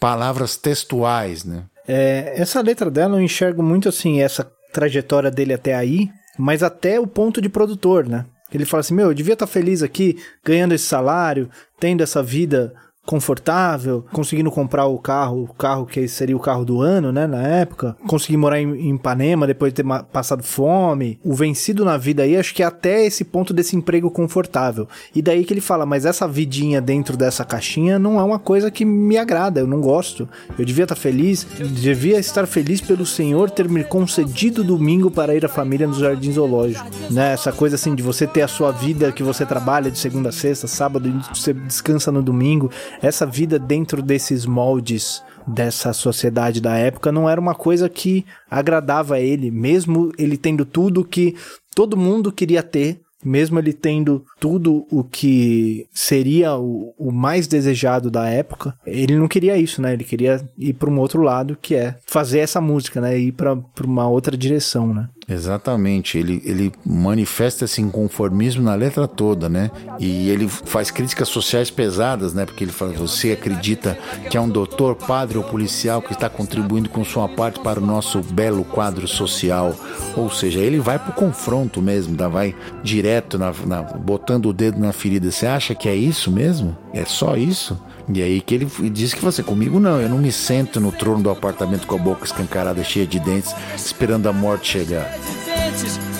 palavras textuais, né? É, essa letra dela eu enxergo muito assim, essa trajetória dele até aí, mas até o ponto de produtor, né? Ele fala assim: Meu, eu devia estar feliz aqui, ganhando esse salário, tendo essa vida confortável, conseguindo comprar o carro, o carro que seria o carro do ano, né, na época, conseguir morar em, em Ipanema depois de ter passado fome, o vencido na vida aí, acho que é até esse ponto desse emprego confortável. E daí que ele fala, mas essa vidinha dentro dessa caixinha não é uma coisa que me agrada, eu não gosto. Eu devia estar feliz, devia estar feliz pelo Senhor ter me concedido domingo para ir à família no Jardim Zoológico, né? Essa coisa assim de você ter a sua vida que você trabalha de segunda a sexta, sábado você descansa no domingo. Essa vida dentro desses moldes dessa sociedade da época não era uma coisa que agradava a ele, mesmo ele tendo tudo que todo mundo queria ter, mesmo ele tendo tudo o que seria o, o mais desejado da época, ele não queria isso, né? Ele queria ir para um outro lado, que é fazer essa música, né? Ir para uma outra direção, né? Exatamente, ele, ele manifesta esse inconformismo na letra toda, né? E ele faz críticas sociais pesadas, né? Porque ele fala: você acredita que é um doutor, padre ou policial que está contribuindo com sua parte para o nosso belo quadro social? Ou seja, ele vai pro confronto mesmo, tá? vai direto, na, na- botando o dedo na ferida. Você acha que é isso mesmo? É só isso? E aí que ele diz que você, comigo não, eu não me sento no trono do apartamento com a boca escancarada, cheia de dentes, esperando a morte chegar.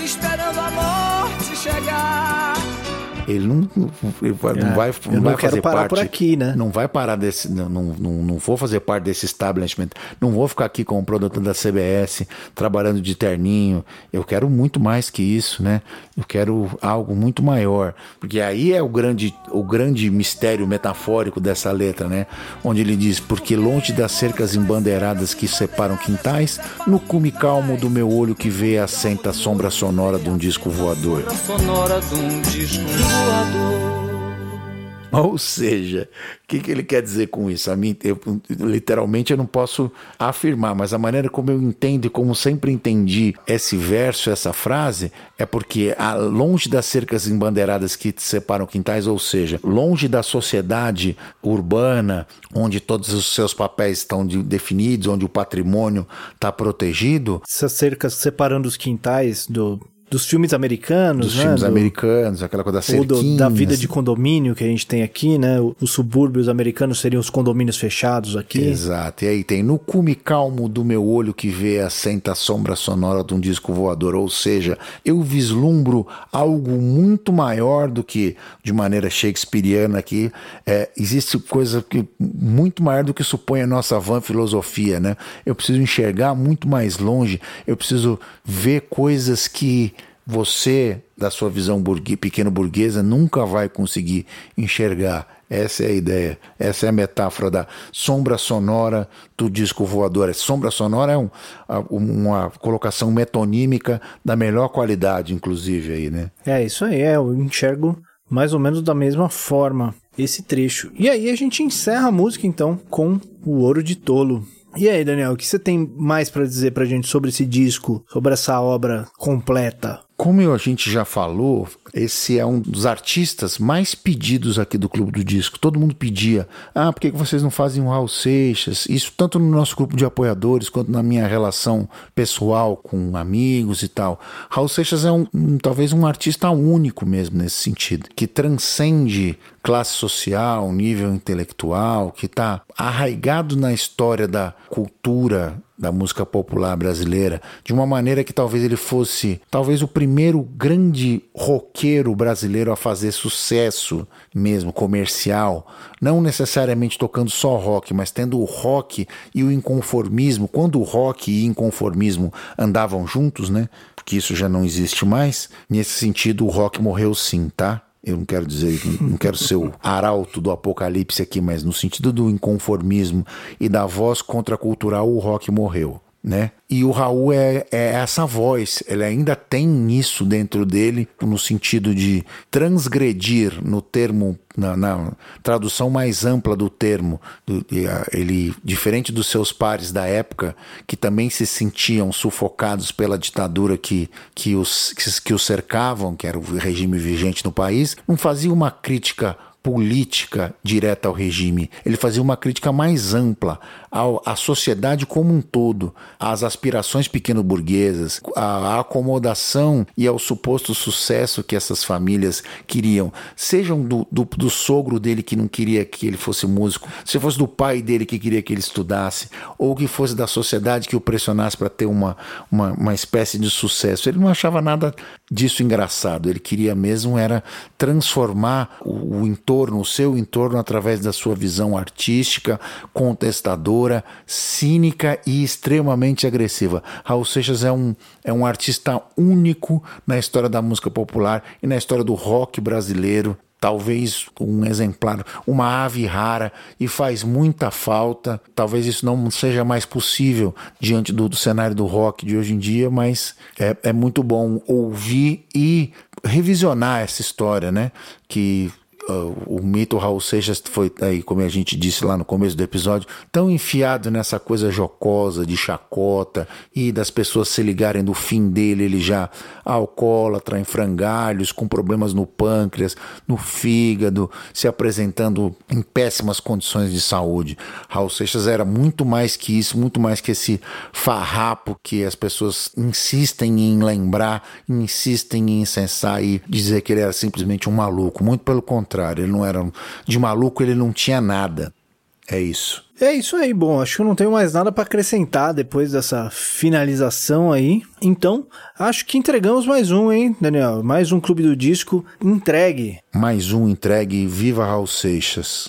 Esperando a morte chegar. Ele não, não, ele vai- não É, vai, eu não não vai quero fazer parar parte, por aqui, né? Não vai parar desse. Não, não, não, não vou fazer parte desse establishment. Não vou ficar aqui como produtor da CBS, trabalhando de terninho. Eu quero muito mais que isso, né? Eu quero algo muito maior. Porque aí é o grande, o grande mistério metafórico dessa letra, né? Onde ele diz: Porque longe das cercas embandeiradas que separam quintais, no cume calmo do meu olho que vê assenta a sombra sonora de um disco voador. Sonora de um disco voador. Ou seja, o que, que ele quer dizer com isso? A mim, eu, literalmente eu não posso afirmar, mas a maneira como eu entendo e como sempre entendi esse verso, essa frase, é porque a- longe das cercas embandeiradas que separam quintais, ou seja, longe da sociedade urbana, onde todos os seus papéis estão de- definidos, onde o patrimônio está protegido, Essas cercas separando os quintais do dos filmes americanos, Dos né? filmes Do- americanos, aquela coisa da cerquinha. da vida de condomínio que a gente tem aqui, né? Os subúrbios americanos seriam os condomínios fechados aqui. Exato. E aí tem no cume calmo do meu olho que vê assenta a sombra sonora de um disco voador. Ou seja, eu vislumbro algo muito maior do que, de maneira shakespeariana aqui, é, existe coisa que muito maior do que supõe a nossa van filosofia, né? Eu preciso enxergar muito mais longe, eu preciso ver coisas que você, da sua visão burgue, pequeno burguesa, nunca vai conseguir enxergar. Essa é a ideia, essa é a metáfora da sombra sonora do disco voador. A sombra sonora é um- a- uma colocação metonímica da melhor qualidade, inclusive, aí, né? É, isso aí, é, eu enxergo mais ou menos da mesma forma esse trecho. E aí a gente encerra a música então com o Ouro de Tolo. E aí, Daniel, o que você tem mais pra dizer pra gente sobre esse disco, sobre essa obra completa? Como a gente já falou, esse é um dos artistas mais pedidos aqui do Clube do Disco. Todo mundo pedia: ah, por que vocês não fazem um Raul Seixas? Isso tanto no nosso grupo de apoiadores quanto na minha relação pessoal com amigos e tal. Raul Seixas é um, um- talvez um artista único mesmo nesse sentido, que transcende classe social, nível intelectual, que está arraigado na história da cultura da música popular brasileira, de uma maneira que talvez ele fosse, talvez o primeiro grande roqueiro brasileiro a fazer sucesso mesmo comercial, não necessariamente tocando só rock, mas tendo o rock e o inconformismo, quando o rock e inconformismo andavam juntos, né? Porque isso já não existe mais. Nesse sentido, o rock morreu sim, tá? Eu não quero dizer, não quero ser o arauto do apocalipse aqui, mas no sentido do inconformismo e da voz contracultural, o rock morreu, né? E o Raul é, é essa voz, ele ainda tem isso dentro dele, no sentido de transgredir no termo, na, na tradução mais ampla do termo. ele, diferente dos seus pares da época, que também se sentiam sufocados pela ditadura que, que, os, que, que os cercavam, que era o regime vigente no país, não fazia uma crítica política direta ao regime. Ele fazia uma crítica mais ampla ao, à sociedade como um todo, às aspirações pequeno-burguesas, à acomodação e ao suposto sucesso que essas famílias queriam. Sejam do, do, do sogro dele que não queria que ele fosse músico, se fosse do pai dele que queria que ele estudasse, ou que fosse da sociedade que o pressionasse para ter uma, uma, uma espécie de sucesso. Ele não achava nada disso engraçado. Ele queria mesmo era transformar o, o entorno, o seu entorno, através da sua visão artística, contestadora, cínica e extremamente agressiva. Raul Seixas é um, é um artista único na história da música popular e na história do rock brasileiro. Talvez um exemplar, uma ave rara e faz muita falta. Talvez isso não seja mais possível diante do, do cenário do rock de hoje em dia, mas é, é muito bom ouvir e revisionar essa história, né? Que o mito Raul Seixas foi, aí, como a gente disse lá no começo do episódio, tão enfiado nessa coisa jocosa, de chacota, e das pessoas se ligarem do fim dele, ele já alcoólatra, em frangalhos, com problemas no pâncreas, no fígado, se apresentando em péssimas condições de saúde. Raul Seixas era muito mais que isso, muito mais que esse farrapo que as pessoas insistem em lembrar, insistem em incensar e dizer que ele era simplesmente um maluco. Muito pelo contrário, ele não era de maluco, ele não tinha nada. É isso. É isso aí, bom, acho que eu não tenho mais nada pra acrescentar depois dessa finalização aí. Então, acho que entregamos mais um, hein, Daniel? Mais um Clube do Disco entregue. Mais um entregue, viva Raul Seixas.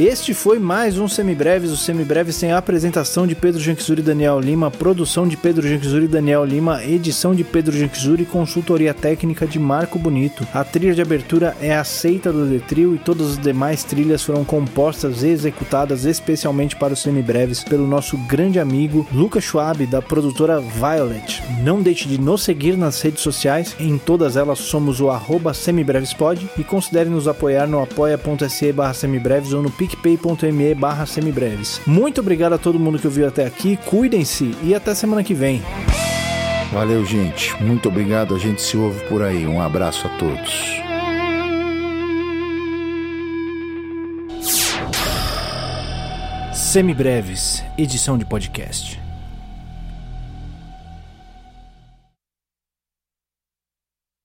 Este foi mais um Semibreves. Os Semibreves tem a apresentação de Pedro Janquizuri e Daniel Lima, produção de Pedro Janquizuri e Daniel Lima, edição de Pedro Janquizuri e consultoria técnica de Marco Bonito. A trilha de abertura é aceita do Detril e todas as demais trilhas foram compostas e executadas especialmente para os Semibreves pelo nosso grande amigo Lucas Schwab, da produtora Violet. Não deixe de nos seguir nas redes sociais, em todas elas somos o arroba semibrevespod e considere nos apoiar no apoia.se barra semibreves ou no picpay.me barra semibreves. Muito obrigado a todo mundo que ouviu até aqui, cuidem-se e até semana que vem. Valeu, gente. Muito obrigado. A gente se ouve por aí. Um abraço a todos. Semibreves, edição de podcast.